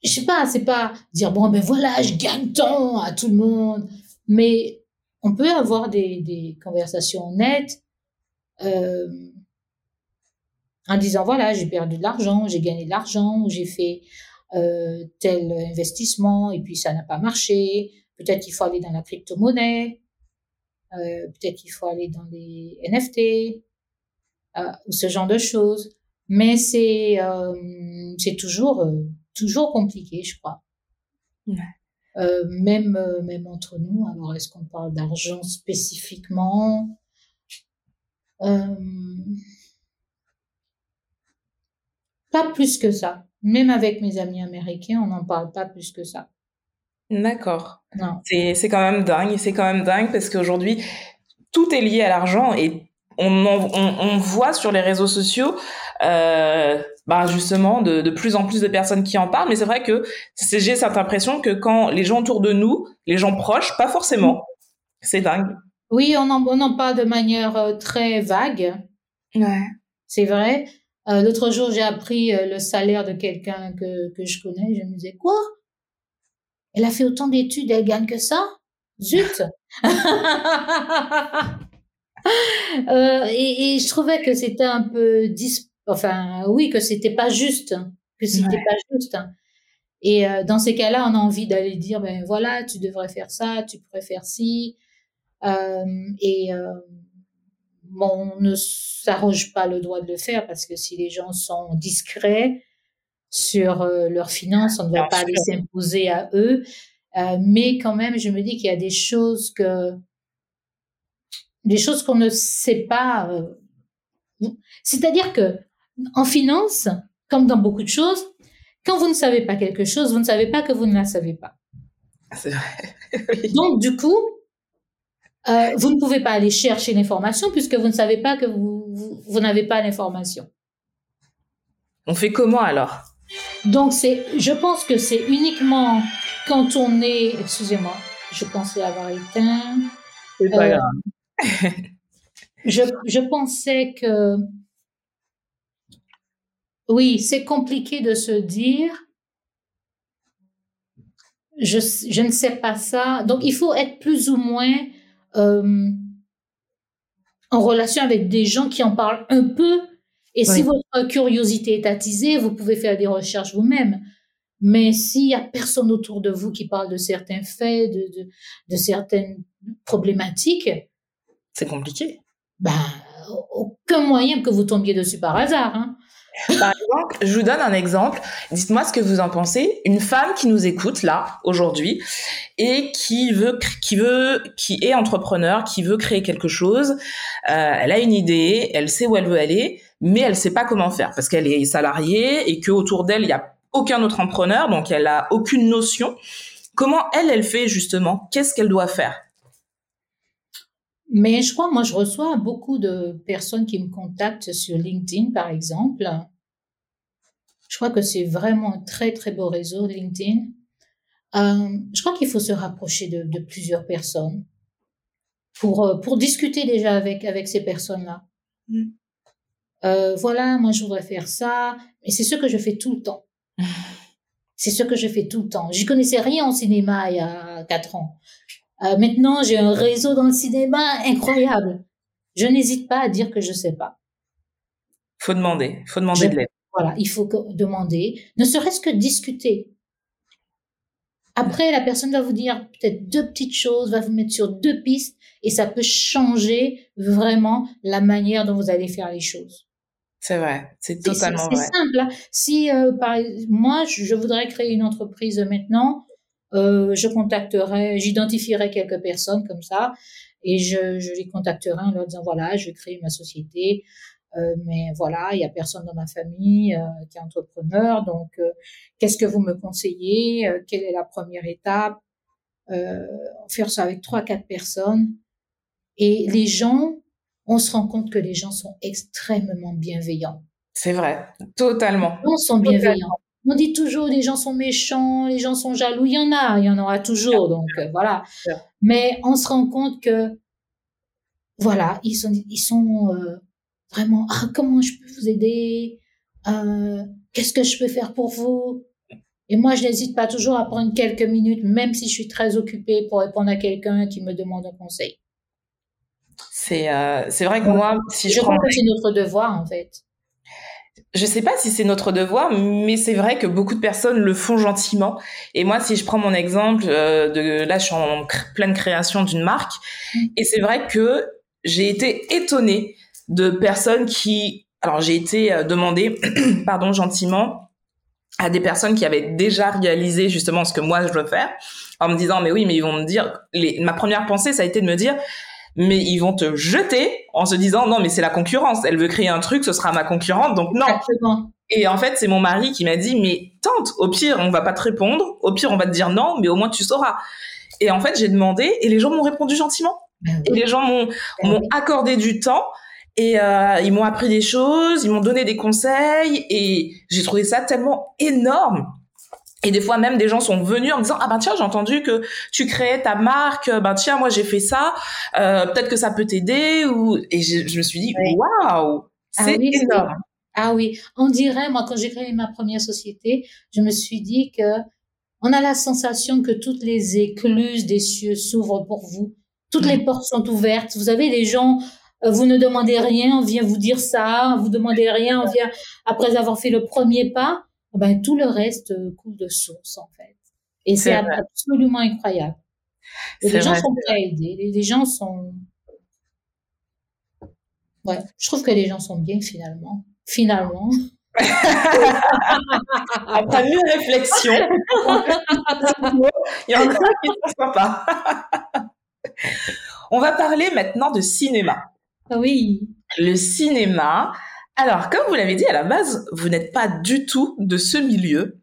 je sais pas, c'est pas dire bon ben voilà, je gagne tant à tout le monde, mais on peut avoir des, conversations honnêtes euh, en disant voilà, j'ai perdu de l'argent, j'ai gagné de l'argent, j'ai fait euh, tel investissement et puis ça n'a pas marché. Peut-être qu'il faut aller dans la crypto-monnaie, euh, peut-être qu'il faut aller dans les NFT ou ce genre de choses. Mais c'est c'est toujours toujours compliqué, je crois. Euh, même, euh, même entre nous. Alors, est-ce qu'on parle d'argent spécifiquement? Euh, Pas plus que ça. Même avec mes amis américains, on n'en parle pas plus que ça. D'accord. C'est, c'est quand même dingue. C'est quand même dingue parce qu'aujourd'hui, tout est lié à l'argent et on, on, on voit sur les réseaux sociaux euh, bah justement de, de, plus en plus de personnes qui en parlent mais c'est vrai que j'ai cette impression que quand les gens autour de nous les gens proches pas forcément. C'est dingue. Oui on en, on en parle de manière euh, très vague. Ouais. C'est vrai. Euh, l'autre jour j'ai appris euh, le salaire de quelqu'un que, que je connais. Je me disais quoi? Elle a fait autant d'études elle gagne que ça? Zut! [LAUGHS] Euh, et, et, je trouvais que c'était un peu dis Enfin, oui, que c'était pas juste, que c'était pas juste. Et euh, dans ces cas-là, on a envie d'aller dire, ben voilà, tu devrais faire ça, tu pourrais faire ci. Euh, et euh, bon, on ne s'arroge pas le droit de le faire parce que si les gens sont discrets sur leurs finances, on ne va pas les s'imposer à eux. Mais quand même, je me dis qu'il y a des choses que, des choses qu'on ne sait pas. C'est-à-dire que en finance, comme dans beaucoup de choses, Quand vous ne savez pas quelque chose, vous ne savez pas que vous ne la savez pas. C'est vrai. [LAUGHS] Donc, du coup, euh, vous ne pouvez pas aller chercher l'information puisque vous ne savez pas que vous, vous, vous n'avez pas l'information. On fait comment alors? Donc, c'est, je pense que c'est uniquement quand on est, excusez-moi, je pensais avoir éteint. C'est pas Euh, grave. [LAUGHS] Je, je pensais que, oui, c'est compliqué de se dire, je, je ne sais pas ça. Donc, il faut être plus ou moins euh, en relation avec des gens qui en parlent un peu. Et si votre curiosité est attisée, vous pouvez faire des recherches vous-même. Mais s'il y a personne autour de vous qui parle de certains faits, de, de, de certaines problématiques, C'est compliqué. ben, aucun moyen que vous tombiez dessus par hasard. Hein. Par exemple, je vous donne un exemple. Dites-moi ce que vous en pensez. Une femme qui nous écoute là aujourd'hui et qui veut, qui veut, qui est entrepreneur, qui veut créer quelque chose. Euh, elle a une idée, elle sait où elle veut aller, mais elle sait pas comment faire parce qu'elle est salariée et que autour d'elle il y a aucun autre entrepreneur, donc elle a aucune notion. Comment elle, elle fait justement? Qu'est-ce qu'elle doit faire? Mais je crois, moi, je reçois beaucoup de personnes qui me contactent sur LinkedIn, par exemple. Je crois que c'est vraiment un très, très beau réseau, LinkedIn. Euh, je crois qu'il faut se rapprocher de, de plusieurs personnes pour, euh, pour discuter déjà avec, avec ces personnes-là. Mm. Euh, voilà, moi, je voudrais faire ça. Et c'est ce que je fais tout le temps. [LAUGHS] C'est ce que je fais tout le temps. Je connaissais rien en cinéma il y a quatre ans. Euh, maintenant, j'ai un réseau dans le cinéma incroyable. Je n'hésite pas à dire que je sais pas. Faut demander, faut demander Je- de l'aide. Voilà, il faut que- demander, ne serait-ce que discuter. Après, la personne va vous dire peut-être deux petites choses, va vous mettre sur deux pistes, et ça peut changer vraiment la manière dont vous allez faire les choses. C'est vrai, c'est totalement vrai. c'est simple. hein. Si euh, par, moi, je, je voudrais créer une entreprise maintenant, euh, je contacterai, j'identifierai quelques personnes comme ça, et je, je les contacterai en leur disant voilà, je vais créer ma société, euh, mais voilà, il y a personne dans ma famille euh, qui est entrepreneur, donc euh, qu'est-ce que vous me conseillez? Euh, Quelle est la première étape? Euh, Faire ça avec trois, quatre personnes, et les gens, on se rend compte que les gens sont extrêmement bienveillants. C'est vrai, totalement. Les gens sont bienveillants. On dit toujours les gens sont méchants, les gens sont jaloux. Il y en a, il y en aura toujours. Donc euh, voilà. Mais on se rend compte que voilà, ils sont, ils sont euh, vraiment. Ah, comment je peux vous aider Euh, Qu'est-ce que je peux faire pour vous? Et moi, je n'hésite pas toujours à prendre quelques minutes, même si je suis très occupée, pour répondre à quelqu'un qui me demande un conseil. C'est c'est vrai que moi, si je, Je crois que c'est notre devoir, en fait. Je sais pas si c'est notre devoir, mais c'est vrai que beaucoup de personnes le font gentiment. Et moi, si je prends mon exemple euh, de là, je suis en pleine création d'une marque, Mm. et c'est vrai que j'ai été étonnée de personnes qui, alors j'ai été euh, demandée, [CLEARS THROAT] pardon, gentiment à des personnes qui avaient déjà réalisé justement ce que moi je veux faire, en me disant mais oui, mais ils vont me dire, les, ma première pensée ça a été de me dire mais ils vont te jeter en se disant non mais c'est la concurrence, elle veut créer un truc, ce sera ma concurrente, donc non. Exactement. Et en fait, c'est mon mari qui m'a dit, mais tente, au pire, on va pas te répondre, au pire, on va te dire non, mais au moins tu sauras. Et en fait, j'ai demandé et les gens m'ont répondu gentiment. Ben Et les gens m'ont m'ont accordé du temps et euh, ils m'ont appris des choses, ils m'ont donné des conseils et j'ai trouvé ça tellement énorme. Et des fois même des gens sont venus en me disant ah ben tiens j'ai entendu que tu créais ta marque ben tiens moi j'ai fait ça euh, peut-être que ça peut t'aider ou et je, je me suis dit Oui. waouh Ah c'est oui, c'est- énorme Ah oui, on dirait, moi, quand j'ai créé ma première société, je me suis dit que on a la sensation que toutes les écluses des cieux s'ouvrent pour vous. Toutes les portes sont ouvertes. Vous avez les gens, euh, vous ne demandez rien, on vient vous dire ça, vous demandez rien, on vient, après avoir fait le premier pas, ben, tout le reste euh, coule de source, en fait. Et C'est absolument incroyable. Et les gens vrai, sont prêts à aider. Les, les gens sont, ouais, je trouve que les gens sont bien, finalement. Finalement. [LAUGHS] Après mûre réflexion, il y en a qui ne savent pas. [LAUGHS] On va parler maintenant de cinéma. Ah oui. Le cinéma. Alors, comme vous l'avez dit à la base, vous n'êtes pas du tout de ce milieu.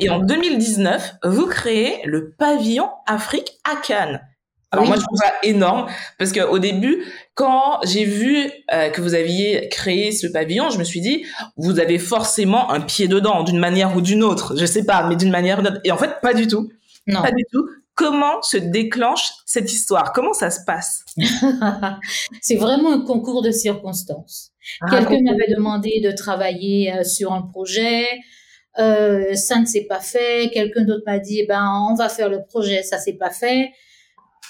Et en 2019, vous créez le pavillon Afrique à Cannes. Alors moi, je trouve ça énorme parce qu'au début, quand j'ai vu euh, que vous aviez créé ce pavillon, je me suis dit, vous avez forcément un pied dedans, d'une manière ou d'une autre. Je sais pas, mais d'une manière ou d'une autre. Et en fait, pas du tout. Non. Pas du tout. Comment se déclenche cette histoire? Comment ça se passe? [LAUGHS] C'est vraiment un concours de circonstances. Quelqu'un m'avait demandé de travailler euh, sur un projet. Euh, ça ne s'est pas fait. Quelqu'un d'autre m'a dit, eh ben, on va faire le projet, ça s'est pas fait.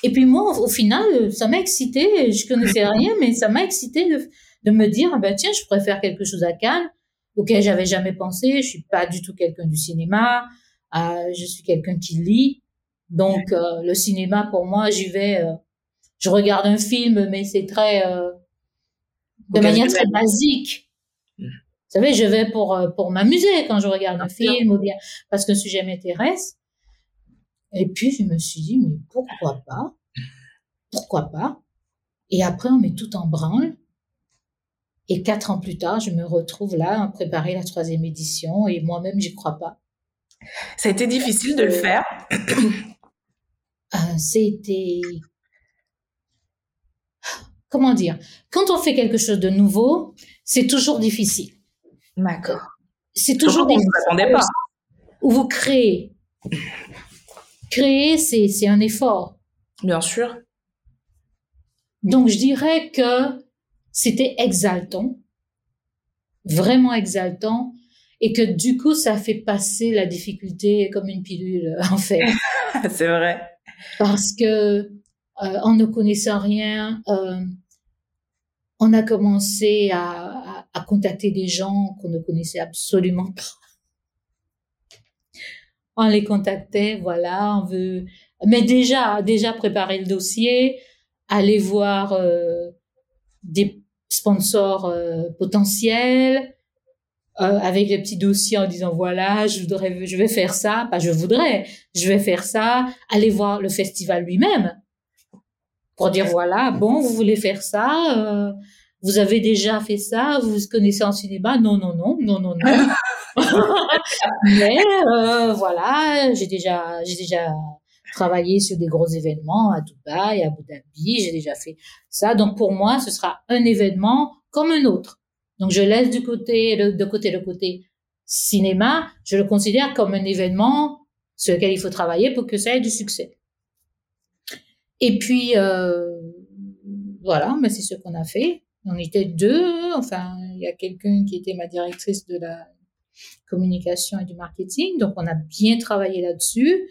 Et puis moi, au final, ça m'a excité. Je connaissais [LAUGHS] rien, mais ça m'a excité de, de, me dire, ah ben tiens, je préfère quelque chose à Cannes, auquel j'avais jamais pensé. Je suis pas du tout quelqu'un du cinéma. Euh, je suis quelqu'un qui lit. Donc euh, le cinéma, pour moi, j'y vais. Euh, je regarde un film, mais c'est très euh, de manière très basique. Mmh. Vous savez, je vais pour pour m'amuser quand je regarde un film ou bien parce qu'un sujet m'intéresse. Et puis, je me suis dit, mais pourquoi pas? Pourquoi pas? Et après, on met tout en branle. Et quatre ans plus tard, je me retrouve là à préparer la troisième édition et moi-même, j'y crois pas. Ça a été difficile de le faire C'était... Comment dire? Quand on fait quelque chose de nouveau, c'est toujours difficile. D'accord. C'est toujours difficile. Vous ne pas. Où vous créez créer, c'est un effort. Bien sûr. Donc, je dirais que c'était exaltant, vraiment exaltant, et que du coup, ça fait passer la difficulté comme une pilule, en fait. [LAUGHS] c'est vrai. Parce que, euh, en ne connaissant rien, euh, on a commencé à, contacter des gens qu'on ne connaissait absolument pas. On les contactait, voilà, on veut, mais déjà, déjà préparer le dossier, aller voir euh, des sponsors potentiels euh, avec les petits dossiers en disant voilà, je voudrais, je vais faire ça, pas je voudrais, je vais faire ça, aller voir le festival lui-même pour dire voilà, bon, vous voulez faire ça, vous avez déjà fait ça, vous vous connaissez en cinéma, non, non, non, non, non, non. [LAUGHS] Mais euh, voilà, j'ai déjà, j'ai déjà travaillé sur des gros événements à Dubaï, à Abu Dhabi, j'ai déjà fait ça. Donc pour moi, ce sera un événement comme un autre. Donc je laisse du côté de côté le côté cinéma, je le considère comme un événement sur lequel il faut travailler pour que ça ait du succès. Et puis euh, voilà, mais c'est ce qu'on a fait. On était deux, enfin il y a quelqu'un qui était ma directrice de la communication et du marketing. Donc, on a bien travaillé là-dessus.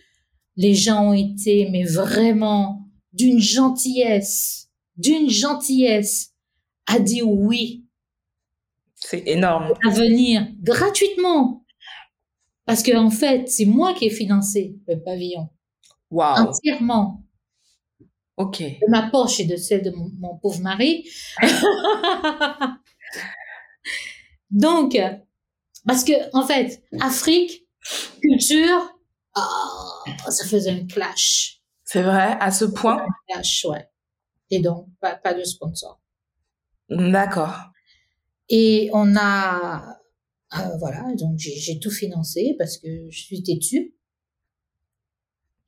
Les gens ont été, mais vraiment, d'une gentillesse, d'une gentillesse, à dire oui. C'est énorme. À venir gratuitement. Parce que, en fait, c'est moi qui ai financé le pavillon. Wow. Entièrement. OK. De ma poche et de celle de mon, mon pauvre mari. [LAUGHS] Donc, parce que, en fait, Afrique, culture, oh, ça faisait un clash. C'est vrai, à ce point? Un clash, ouais. Et donc, pas, pas de sponsor. D'accord. Et on a, euh, voilà, donc j'ai tout financé parce que je suis têtue.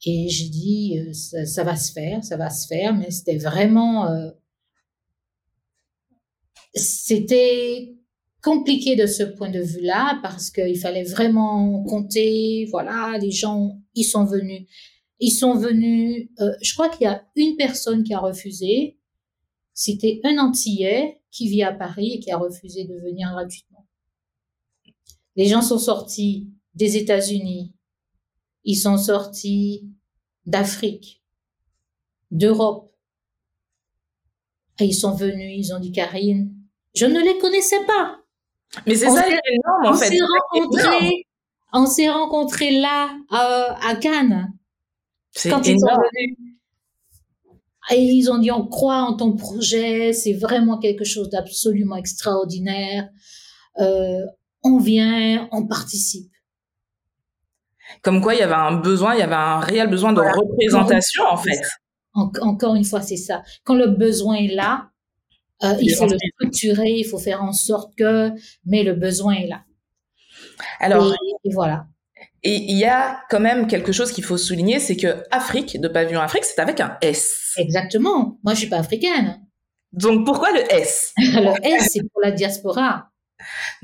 Et j'ai dit, euh, ça, ça, va se faire, ça va se faire, mais c'était vraiment, euh, c'était compliqué de ce point de vue-là parce qu'il fallait vraiment compter. Voilà, les gens, ils sont venus. Ils sont venus. Euh, je crois qu'il y a une personne qui a refusé. C'était un Antillais qui vit à Paris et qui a refusé de venir gratuitement. Les gens sont sortis des États-Unis. Ils sont sortis d'Afrique, d'Europe. Et ils sont venus, ils ont dit Karine, je ne les connaissais pas. Mais c'est ça énorme, en on fait. S'est rencontrés, on s'est rencontrés là, euh, à Cannes. C'est quand énorme. ils sont venus. Et ils ont dit, on croit en ton projet, c'est vraiment quelque chose d'absolument extraordinaire. Euh, on vient, on participe. Comme quoi, il y avait un besoin, il y avait un réel besoin de Voilà. représentation, en fait. En- encore une fois, c'est ça. Quand le besoin est là, euh, il faut le structurer, il faut faire en sorte que, mais le besoin est là. Alors, et, et voilà. Et il y a quand même quelque chose qu'il faut souligner, c'est que Afrique, de pavillon Afrique, c'est avec un S. Exactement. Moi, je suis pas africaine. Donc pourquoi le S? [LAUGHS] Le S, c'est pour la diaspora.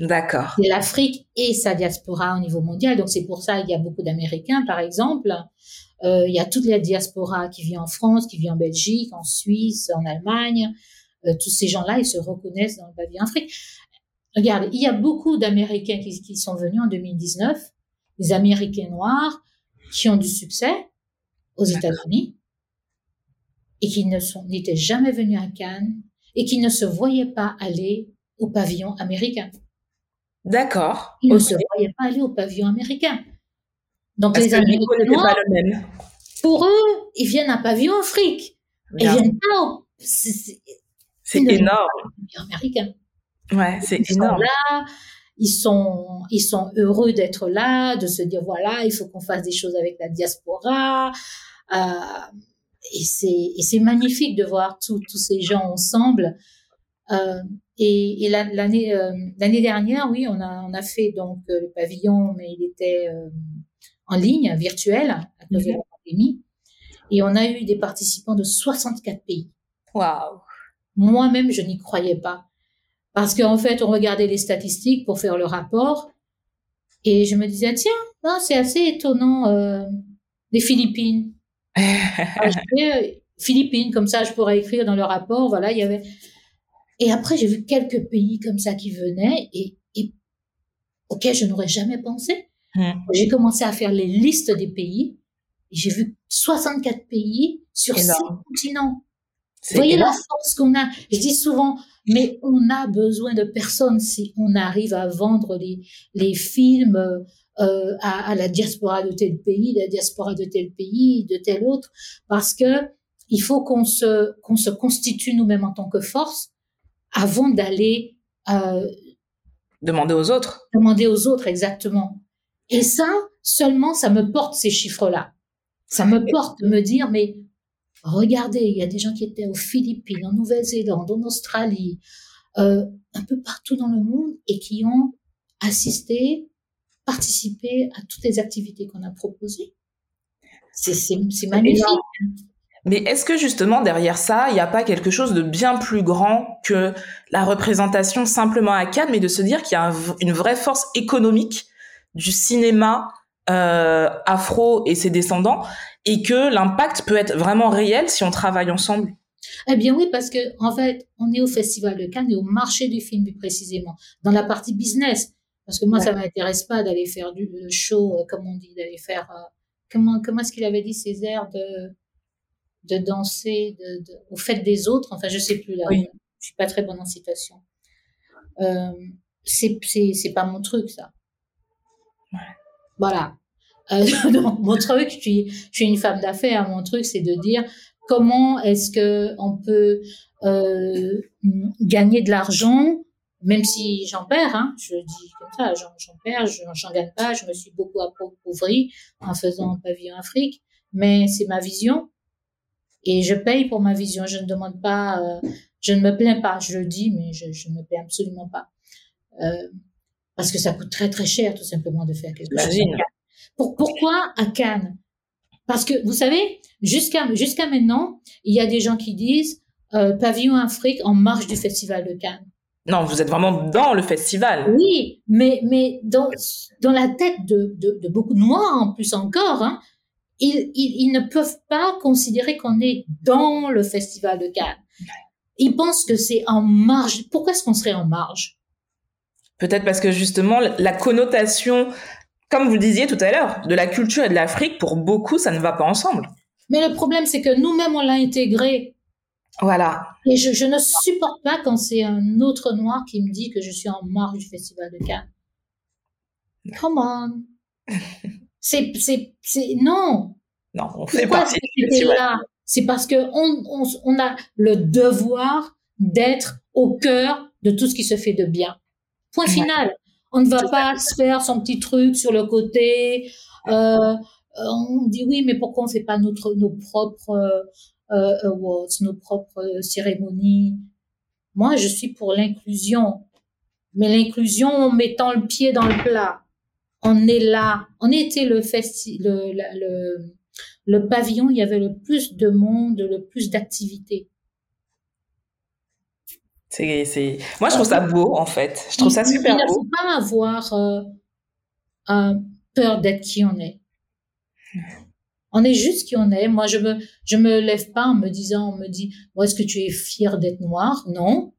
D'accord. C'est l'Afrique et sa diaspora au niveau mondial. Donc c'est pour ça qu'il y a beaucoup d'Américains, par exemple. Euh, il y a toute la diaspora qui vit en France, qui vit en Belgique, en Suisse, en Allemagne. Euh, tous ces gens-là, ils se reconnaissent dans le pavillon Afrique. Regarde, il y a beaucoup d'Américains qui, qui sont venus en 2019, des Américains noirs qui ont du succès aux États-Unis et qui ne sont n'étaient jamais venus à Cannes et qui ne se voyaient pas aller au pavillon américain. D'accord. Ils ne se voyaient pas aller au pavillon américain. Donc Parce les Américains noirs, pas le même. pour eux, ils viennent à pavillon Afrique. Ils Bien. viennent pas au c'est- énorme. pavillon américain. Ouais, c'est Ils sont énorme. là, ils sont, ils sont heureux d'être là, de se dire voilà, il faut qu'on fasse des choses avec la diaspora. Euh, et c'est, et c'est magnifique de voir tous tous ces gens ensemble. Euh, et et la- l'année, euh, l'année dernière, oui, on a, on a fait donc le pavillon, mais il était en ligne, virtuel, à cause de la pandémie. Et on a eu des participants de 64 pays. Waouh. Moi-même, je n'y croyais pas. Parce qu'en fait, on regardait les statistiques pour faire le rapport. Et je me disais, tiens, non, c'est assez étonnant, euh, les Philippines. [LAUGHS] Ah, euh, Philippines, comme ça, je pourrais écrire dans le rapport, voilà, il y avait. Et après, j'ai vu quelques pays comme ça qui venaient et, et auxquels je n'aurais jamais pensé. Hmm. J'ai commencé à faire les listes des pays j'ai vu 64 pays sur six Énorme. continents. Voyez la force qu'on a. Je dis souvent, mais on a besoin de personne si on arrive à vendre les, les films euh, à, à la diaspora de tel pays, la diaspora de tel pays, de tel autre, parce que il faut qu'on se qu'on se constitue nous-mêmes en tant que force avant d'aller euh, Demandez aux autres. demander aux autres exactement. Et ça, seulement, ça me porte ces chiffres-là. Ça me porte de me dire, mais regardez, il y a des gens qui étaient aux Philippines, en Nouvelle-Zélande, en Australie, euh, un peu partout dans le monde et qui ont assisté, participé à toutes les activités qu'on a proposées. C'est, c'est, c'est magnifique. Mais est-ce que justement derrière ça, il n'y a pas quelque chose de bien plus grand que la représentation simplement à Cannes, mais de se dire qu'il y a un une vraie force économique du cinéma euh, afro et ses descendants, et que l'impact peut être vraiment réel si on travaille ensemble Eh bien oui, parce que en fait, on est au Festival de Cannes et au marché du film plus précisément, dans la partie business. Parce que moi, ça m'intéresse pas d'aller faire du le show, euh, comme on dit, d'aller faire euh, comment comment est-ce qu'il avait dit ces airs de de danser de, de, aux fêtes des autres? Enfin, je sais plus là. Oui. Je suis pas très bonne en citation. Euh, c'est c'est c'est pas mon truc ça. Voilà. Euh, [LAUGHS] donc, mon truc, je suis, je suis une femme d'affaires. Mon truc, c'est de dire comment est-ce que on peut euh, gagner de l'argent, même si j'en perds. Hein, je le dis comme ça, j'en, perds, j'en, j'en gagne pas. Je me suis beaucoup appauvrie en faisant Pavillon Afrique, mais c'est ma vision et je paye pour ma vision. Je ne demande pas, euh, je ne me plains pas. Je le dis, mais je, je ne me plains absolument pas. Euh, parce que ça coûte très très cher tout simplement de faire quelque chose. Pour, pourquoi à Cannes Parce que vous savez, jusqu'à jusqu'à maintenant, il y a des gens qui disent euh, pavillon Afrique en marge du festival de Cannes. Non, vous êtes vraiment dans le festival. Oui, mais mais dans dans la tête de de, de beaucoup de noirs en plus encore, hein, ils, ils ils ne peuvent pas considérer qu'on est dans le festival de Cannes. Ils pensent que c'est en marge. Pourquoi est-ce qu'on serait en marge? Peut-être parce que justement, la connotation, comme vous le disiez tout à l'heure, de la culture et de l'Afrique, pour beaucoup, ça ne va pas ensemble. Mais le problème, c'est que nous-mêmes, on l'a intégré. Voilà. Et je, je ne supporte pas quand c'est un autre noir qui me dit que je suis en marge du festival de Cannes. Come on. [LAUGHS] C'est, c'est, c'est, non. Non, on fait Pourquoi partie du festival. là? C'est parce que on, on, on a le devoir d'être au cœur de tout ce qui se fait de bien. Point Ouais. On ne va pas se faire son petit truc sur le côté. Euh, on dit oui, mais pourquoi on fait pas notre, nos propres euh, euh, awards, nos propres euh, cérémonies? Moi, je suis pour l'inclusion, mais l'inclusion en mettant le pied dans le plat, on est là. On était le, festi le, le, le pavillon, il y avait le plus de monde, le plus d'activités. C'est, c'est... Moi, je trouve ça beau, en fait. Je trouve ça super beau. Il ne faut pas avoir euh, peur d'être qui on est. On est juste qui on est. Moi, je me, je me lève pas en me disant, on me dit, est-ce que tu es fier d'être noir? Non.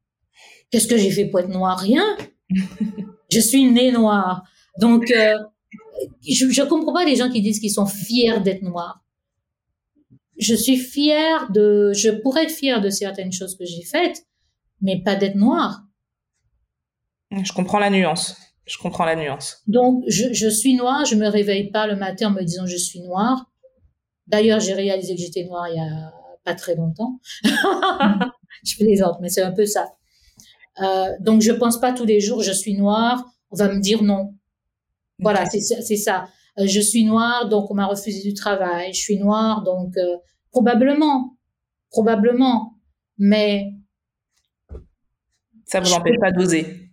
Qu'est-ce que j'ai fait pour être noir? Rien. [LAUGHS] je suis née noire. Donc, euh, je, je comprends pas les gens qui disent qu'ils sont fiers d'être noirs. Je suis fière de, je pourrais être fière de certaines choses que j'ai faites, mais pas d'être noire. Je comprends la nuance. Je comprends la nuance. Donc, je, je suis noire, je me réveille pas le matin en me disant je suis noire. D'ailleurs, j'ai réalisé que j'étais noire il y a pas très longtemps. [LAUGHS] je plaisante, mais c'est un peu ça. Euh, donc, je pense pas tous les jours je suis noire. On va me dire non. Voilà, c'est c'est ça. Euh, je suis noire, donc on m'a refusé du travail. Je suis noire, donc euh, probablement, probablement. Mais ça vous empêche pas d'oser.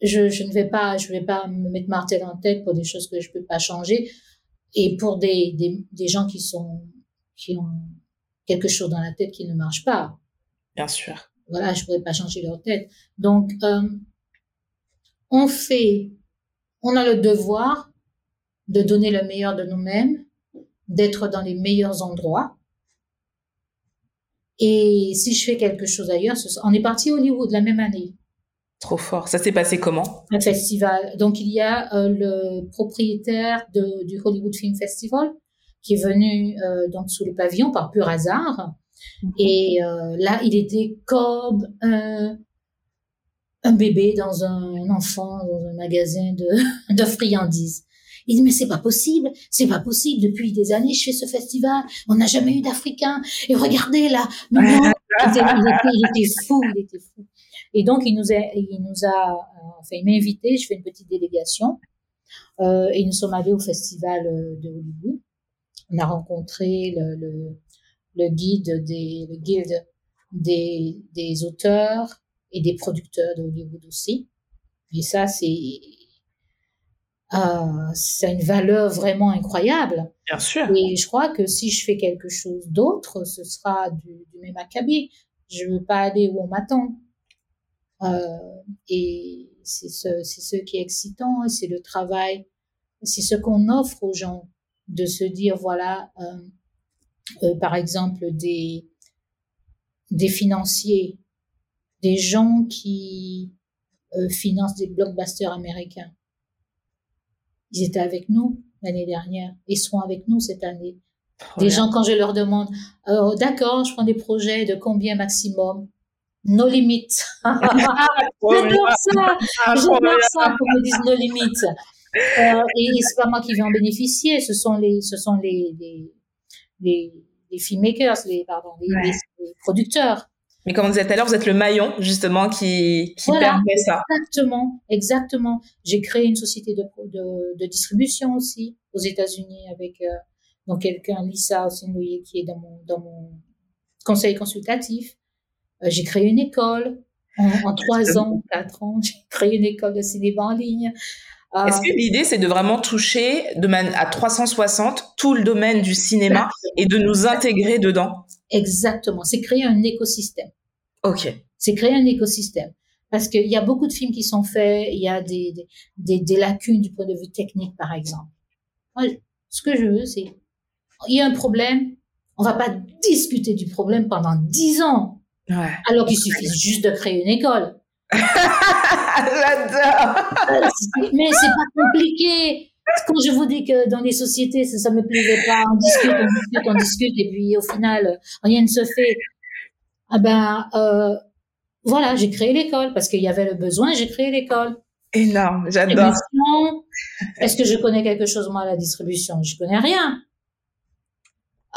Je, je, ne vais pas, je vais pas me mettre martel en tête pour des choses que je peux pas changer et pour des, des, des gens qui sont, qui ont quelque chose dans la tête qui ne marche pas. Bien sûr. Voilà, je pourrais pas changer leur tête. Donc, euh, on fait, on a le devoir de donner le meilleur de nous-mêmes, d'être dans les meilleurs endroits, et si je fais quelque chose ailleurs, on est parti au Hollywood la même année. Trop fort. Ça s'est passé comment? Un festival. Donc il y a euh, le propriétaire de, du Hollywood Film Festival qui est venu euh, donc sous le pavillon par pur hasard. Mhm. Et euh, là, il était comme un, un bébé dans un, enfant dans un magasin de, [LAUGHS] de friandises. Il dit mais c'est pas possible, c'est pas possible. Depuis des années, je fais ce festival, on n'a jamais eu d'Africains. Et regardez là, il, était, fou, il était fou. Et donc il nous a, il nous a, euh, enfin il m'a invité, je fais une petite délégation. Euh, et nous sommes allés au festival euh, de Hollywood. On a rencontré le, le, le guide des, le des, des auteurs et des producteurs de Hollywood aussi. Et ça, c'est euh, c'est une valeur vraiment incroyable. Bien sûr. Et je crois que si je fais quelque chose d'autre, ce sera du, du même acabit. Je veux pas aller où on m'attend. Euh, et c'est ce, c'est ce qui est excitant, c'est le travail, c'est ce qu'on offre aux gens de se dire voilà, euh, euh, par exemple des des financiers, des gens qui euh, financent des blockbusters américains ils étaient avec nous l'année dernière. Ils seront avec nous cette année. des gens, quand je leur demande, euh, d'accord, je prends des projets de combien maximum? Nos limites. [LAUGHS] [LAUGHS] j'adore ça. J'adore ça qu'on me dise nos limites. Euh, et c'est pas moi qui vais en bénéficier, ce sont les, ce sont les, les, les, les filmmakers, les, pardon, les, les producteurs. Mais comme on disait tout à l'heure, vous êtes le maillon justement qui, qui permet ça. Exactement, exactement. J'ai créé une société de, de, de distribution aussi aux États-Unis avec euh, donc quelqu'un, Lisa Osinouye, qui est dans mon, dans mon conseil consultatif. Euh, j'ai créé une école en, trois ans, quatre ans. [LAUGHS] J'ai créé une école de cinéma en ligne. Euh, Est-ce que l'idée, c'est de vraiment toucher de à 360 tout le domaine du cinéma et de nous intégrer dedans? Exactement. C'est créer un écosystème. OK. C'est créer un écosystème. Parce qu'il y a beaucoup de films qui sont faits, il y a des, des, des, lacunes du point de vue technique, par exemple. Moi, ce que je veux, c'est, il y a un problème, on va pas discuter du problème pendant dix ans. Ouais. Alors qu'il suffit juste de créer une école. [LAUGHS] J'adore. Mais c'est pas compliqué. Quand je vous dis que dans les sociétés, ça, ça me plaisait pas, on discute, on discute, on discute, et puis au final, rien ne se fait. Ah ben, euh, voilà, j'ai créé l'école parce qu'il y avait le besoin, j'ai créé l'école. Énorme, j'adore. Est-ce que je connais quelque chose moi à la distribution? Je connais rien.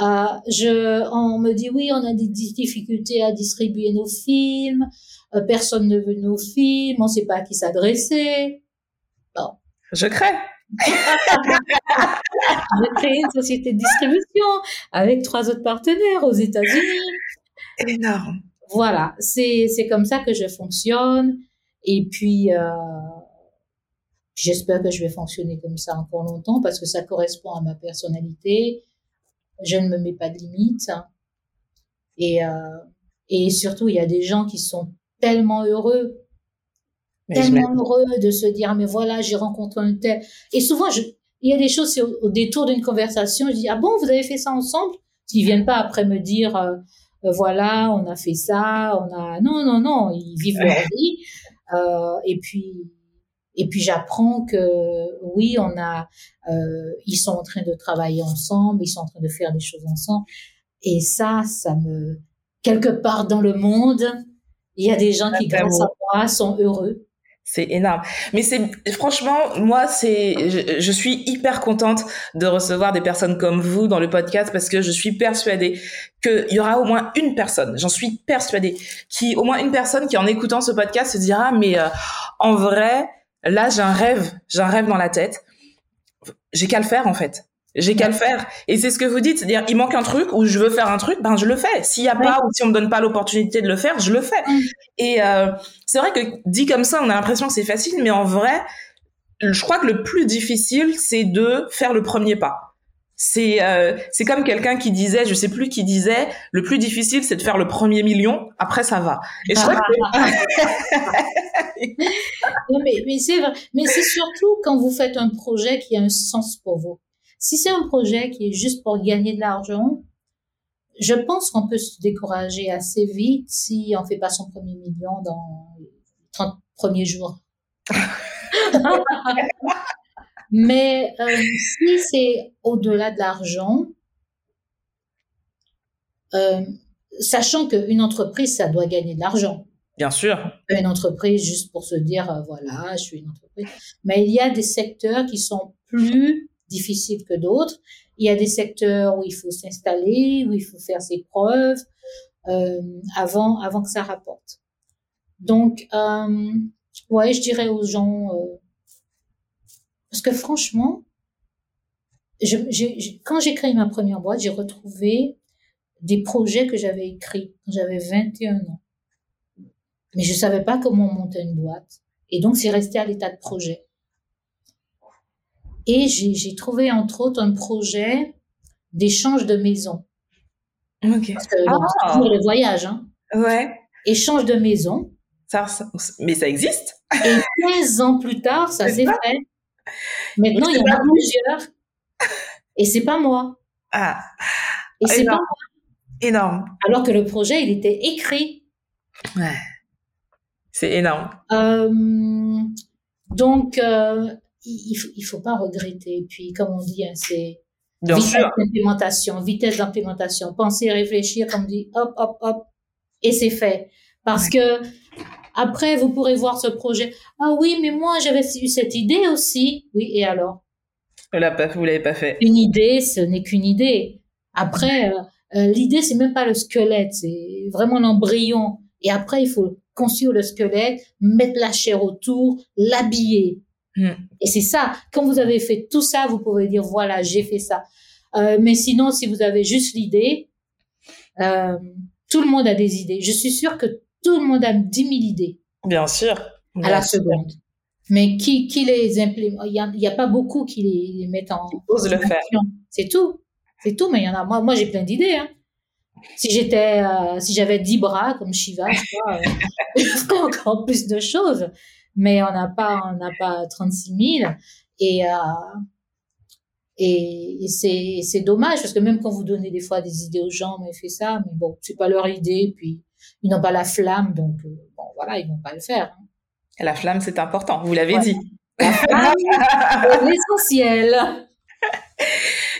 Euh, je, on me dit oui, on a des difficultés à distribuer nos films, euh, personne ne veut nos films, on ne sait pas à qui s'adresser. Bon. Je crée. J'ai créé une société de distribution avec trois autres partenaires aux États-Unis. Énorme. Voilà, c'est comme ça que je fonctionne. Et puis euh, J'espère que je vais fonctionner comme ça encore longtemps parce que ça correspond à ma personnalité. Je ne me mets pas de limites. Et, euh, et surtout, il y a des gens qui sont tellement heureux, tellement heureux de se dire, mais voilà, j'ai rencontré un tel. Et souvent, je, il y a des choses au, détour d'une conversation, je dis, ah bon, vous avez fait ça ensemble? Ils viennent pas après me dire, euh, euh, voilà, on a fait ça, on a, non, non, non, ils vivent leur [LAUGHS] vie. Euh, et puis, et puis j'apprends que oui, on a, euh, ils sont en train de travailler ensemble, ils sont en train de faire des choses ensemble. Et ça, ça me, quelque part dans le monde, il y a des gens qui, grâce à moi, sont heureux. C'est énorme. Mais c'est franchement, moi, c'est, je, suis hyper contente de recevoir des personnes comme vous dans le podcast parce que je suis persuadée qu'il y aura au moins une personne, j'en suis persuadée, qui, au moins une personne qui en écoutant ce podcast se dira, mais euh, en vrai, là, j'ai un rêve, j'ai un rêve dans la tête. J'ai qu'à le faire en fait. J'ai qu'à le faire. Et c'est ce que vous dites, c'est-à-dire il manque un truc ou je veux faire un truc, ben je le fais. S'il y a pas ou si on me donne pas l'opportunité de le faire, je le fais. Et euh, c'est vrai que dit comme ça, on a l'impression que c'est facile, mais en vrai, je crois que le plus difficile, c'est de faire le premier pas. C'est euh, c'est comme quelqu'un qui disait, je sais plus qui disait, le plus difficile c'est de faire le premier million, après ça va. Et je crois [LAUGHS] mais mais c'est vrai, mais c'est surtout quand vous faites un projet qui a un sens pour vous. Si c'est un projet qui est juste pour gagner de l'argent, je pense qu'on peut se décourager assez vite si on fait pas son premier million dans les 30 premiers jours. [LAUGHS] Mais euh, si c'est au-delà de l'argent, euh, sachant qu'une entreprise, ça doit gagner de l'argent. Bien sûr. Une entreprise juste pour se dire, euh, voilà, je suis une entreprise. Mais il y a des secteurs qui sont plus difficiles que d'autres. Il y a des secteurs où il faut s'installer, où il faut faire ses preuves euh, avant, avant que ça rapporte. Donc, euh, ouais, je dirais aux gens, euh, parce que franchement, je, quand j'ai créé ma première boîte, j'ai retrouvé des projets que j'avais écrits quand j'avais 21 ans. Mais je savais pas comment monter une boîte. Et donc, c'est resté à l'état de projet. Et j'ai trouvé, entre autres, un projet d'échange de maison. Ok. Parce que, ah. toujours les voyages, hein. Ouais. Échange de maison. Ça, mais ça existe. Et 15 ans plus tard, ça s'est fait. Maintenant, il y en a plusieurs. Et c'est pas moi. Ah. Et c'est pas moi. Énorme. Alors que le projet, il était écrit. Ouais. C'est énorme. Euh, donc, euh, il, faut, il faut pas regretter. Puis, comme on dit, hein, c'est vitesse d'implémentation, vitesse d'implémentation. Penser, réfléchir, comme on dit, hop, hop, hop, et c'est fait. Parce que après, vous pourrez voir ce projet. Ah oui, mais moi, j'avais eu cette idée aussi. Oui, et alors? Vous l'avez pas fait. Une idée, ce n'est qu'une idée. Après, euh, euh, l'idée, c'est même pas le squelette, c'est vraiment l'embryon. Et après, il faut construire le squelette, mettre la chair autour, l'habiller. Hmm. Et c'est ça. Quand vous avez fait tout ça, vous pouvez dire voilà, j'ai fait ça. Euh, mais sinon, si vous avez juste l'idée, euh, tout le monde a des idées. Je suis sûre que tout le monde a 10 000 idées. Bien sûr. à la seconde. Mais qui, qui les implémente? Il n'y a, a, pas beaucoup qui les, mettent en. Ose le faire. C'est tout. C'est tout, mais il y en a. Moi, moi j'ai plein d'idées. Hein. Si j'étais, euh, si j'avais 10 bras comme Shiva, je crois, [LAUGHS] je ferais encore plus de choses. Mais on n'a pas, on n'a pas 36 000. Et, euh, et, c'est, c'est dommage parce que même quand vous donnez des fois des idées aux gens, mais fait ça, mais bon, c'est pas leur idée. Puis ils n'ont pas la flamme, donc euh, bon, voilà, ils vont pas le faire. Hein. La flamme, c'est important, vous l'avez dit. [LAUGHS] l'essentiel.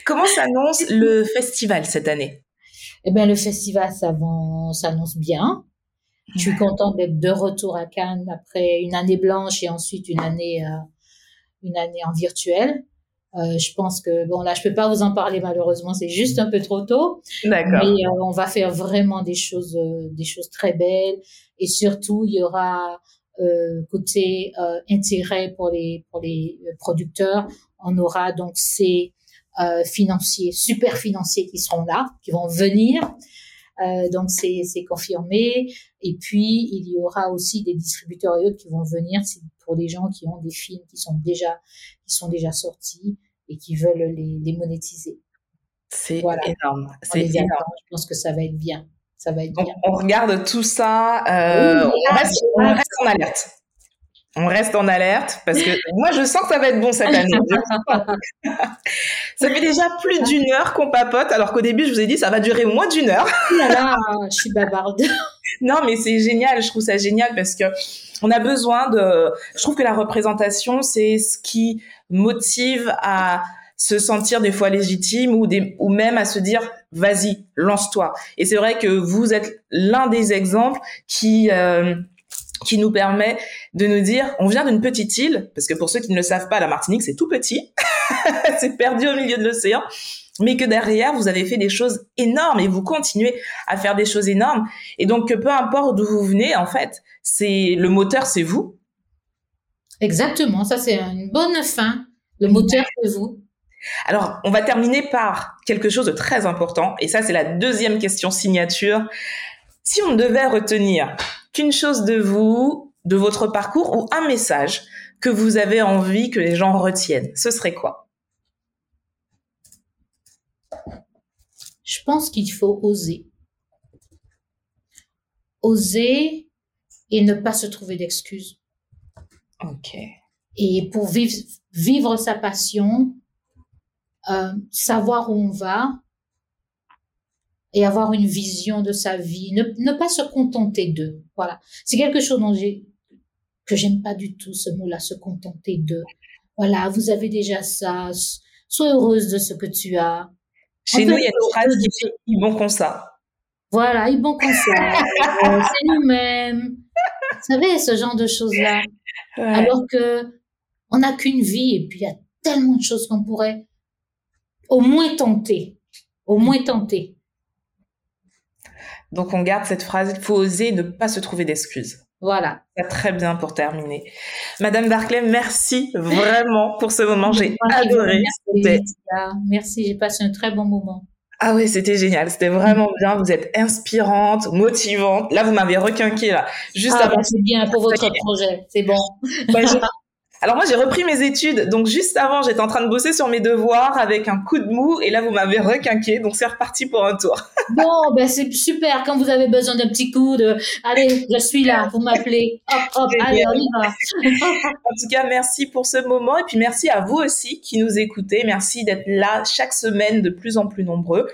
Comment s'annonce le festival cette année? Eh bien, le festival s'annonce bien. Je suis contente d'être de retour à Cannes après une année blanche et ensuite une année, euh, une année en virtuel. Euh, je pense que bon là, je peux pas vous en parler malheureusement, c'est juste un peu trop tôt. D'accord. Mais euh, on va faire vraiment des choses, des choses très belles et surtout il y aura côté intérêt pour les pour les producteurs. On aura donc ces financiers, super financiers qui seront là, qui vont venir donc c'est confirmé. Et puis il y aura aussi des distributeurs et autres qui vont venir pour des gens qui ont des films qui sont déjà qui sont déjà sortis et qui veulent les, les monétiser. C'est énorme. C'est énorme. Je pense que ça va être bien. Ça va être bien. On regarde tout ça. Euh, on, reste, on reste en alerte on reste en alerte parce que [LAUGHS] moi je sens que ça va être bon cette année. [LAUGHS] ça fait déjà plus d'une heure qu'on papote alors qu'au début je vous ai dit ça va durer moins d'une heure. là là, je suis bavarde. [LAUGHS] non mais c'est génial, je trouve ça génial parce que on a besoin de je trouve que la représentation c'est ce qui motive à se sentir des fois légitime ou des ou même à se dire vas-y, lance-toi. Et c'est vrai que vous êtes l'un des exemples qui euh, qui nous permet de nous dire, on vient d'une petite île, parce que pour ceux qui ne le savent pas, la Martinique, c'est tout petit, [LAUGHS] c'est perdu au milieu de l'océan, mais que derrière, vous avez fait des choses énormes et vous continuez à faire des choses énormes. Et donc, peu importe d'où vous venez, en fait, c'est le moteur, c'est vous. Exactement, ça c'est une bonne fin. Le moteur, c'est vous. Alors, on va terminer par quelque chose de très important, et ça, c'est la deuxième question signature. Si on devait retenir qu'une chose de vous, de votre parcours ou un message que vous avez envie que les gens retiennent, ce serait quoi? Je pense qu'il faut oser. Oser et ne pas se trouver d'excuses. Ok. Et pour vivre, vivre sa passion, euh, savoir où on va, et avoir une vision de sa vie, ne, ne pas se contenter d'eux. Voilà. C'est quelque chose dont j'ai, que j'aime pas du tout, ce mot-là, se contenter d'eux. Voilà, vous avez déjà ça, sois heureuse de ce que tu as. Chez nous, il y a une phrase qui dit, ils bon comme ça. Voilà, ils bon comme ça. Euh, c'est nous-mêmes. Vous savez, ce genre de choses-là. Ouais. Alors que on n'a qu'une vie et puis il y a tellement de choses qu'on pourrait au moins tenter. Au moins tenter. Donc on garde cette phrase, il faut oser ne pas se trouver d'excuses. Voilà. Très bien pour terminer. Madame Barclay, merci vraiment pour ce moment. J'ai adoré. Merci, merci j'ai passé un très bon moment. Ah oui, c'était génial. C'était vraiment bien. Vous êtes inspirante, motivante. Là, vous m'avez requinqué là. Juste ah, avant. c'est bien pour votre projet. C'est bon. Bah, [LAUGHS] alors moi j'ai repris mes études, donc juste avant j'étais en train de bosser sur mes devoirs avec un coup de mou. Et là vous m'avez requinqué, donc c'est reparti pour un tour. [LAUGHS] bon ben c'est super, quand vous avez besoin d'un petit coup de, allez je suis là, vous m'appelez, hop hop, allez on y va. en tout cas merci pour ce moment. Et puis merci à vous aussi qui nous écoutez, merci d'être là chaque semaine de plus en plus nombreux.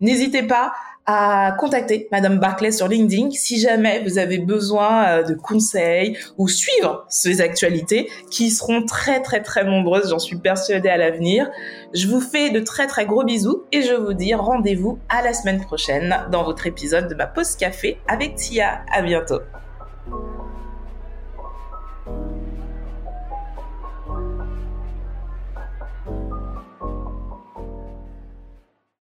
N'hésitez pas à contacter Madame Barclay sur LinkedIn si jamais vous avez besoin de conseils ou suivre ces actualités qui seront très très très nombreuses, j'en suis persuadée à l'avenir. Je vous fais de très très gros bisous et je vous dis rendez-vous à la semaine prochaine dans votre épisode de ma pause café avec Tia. À bientôt.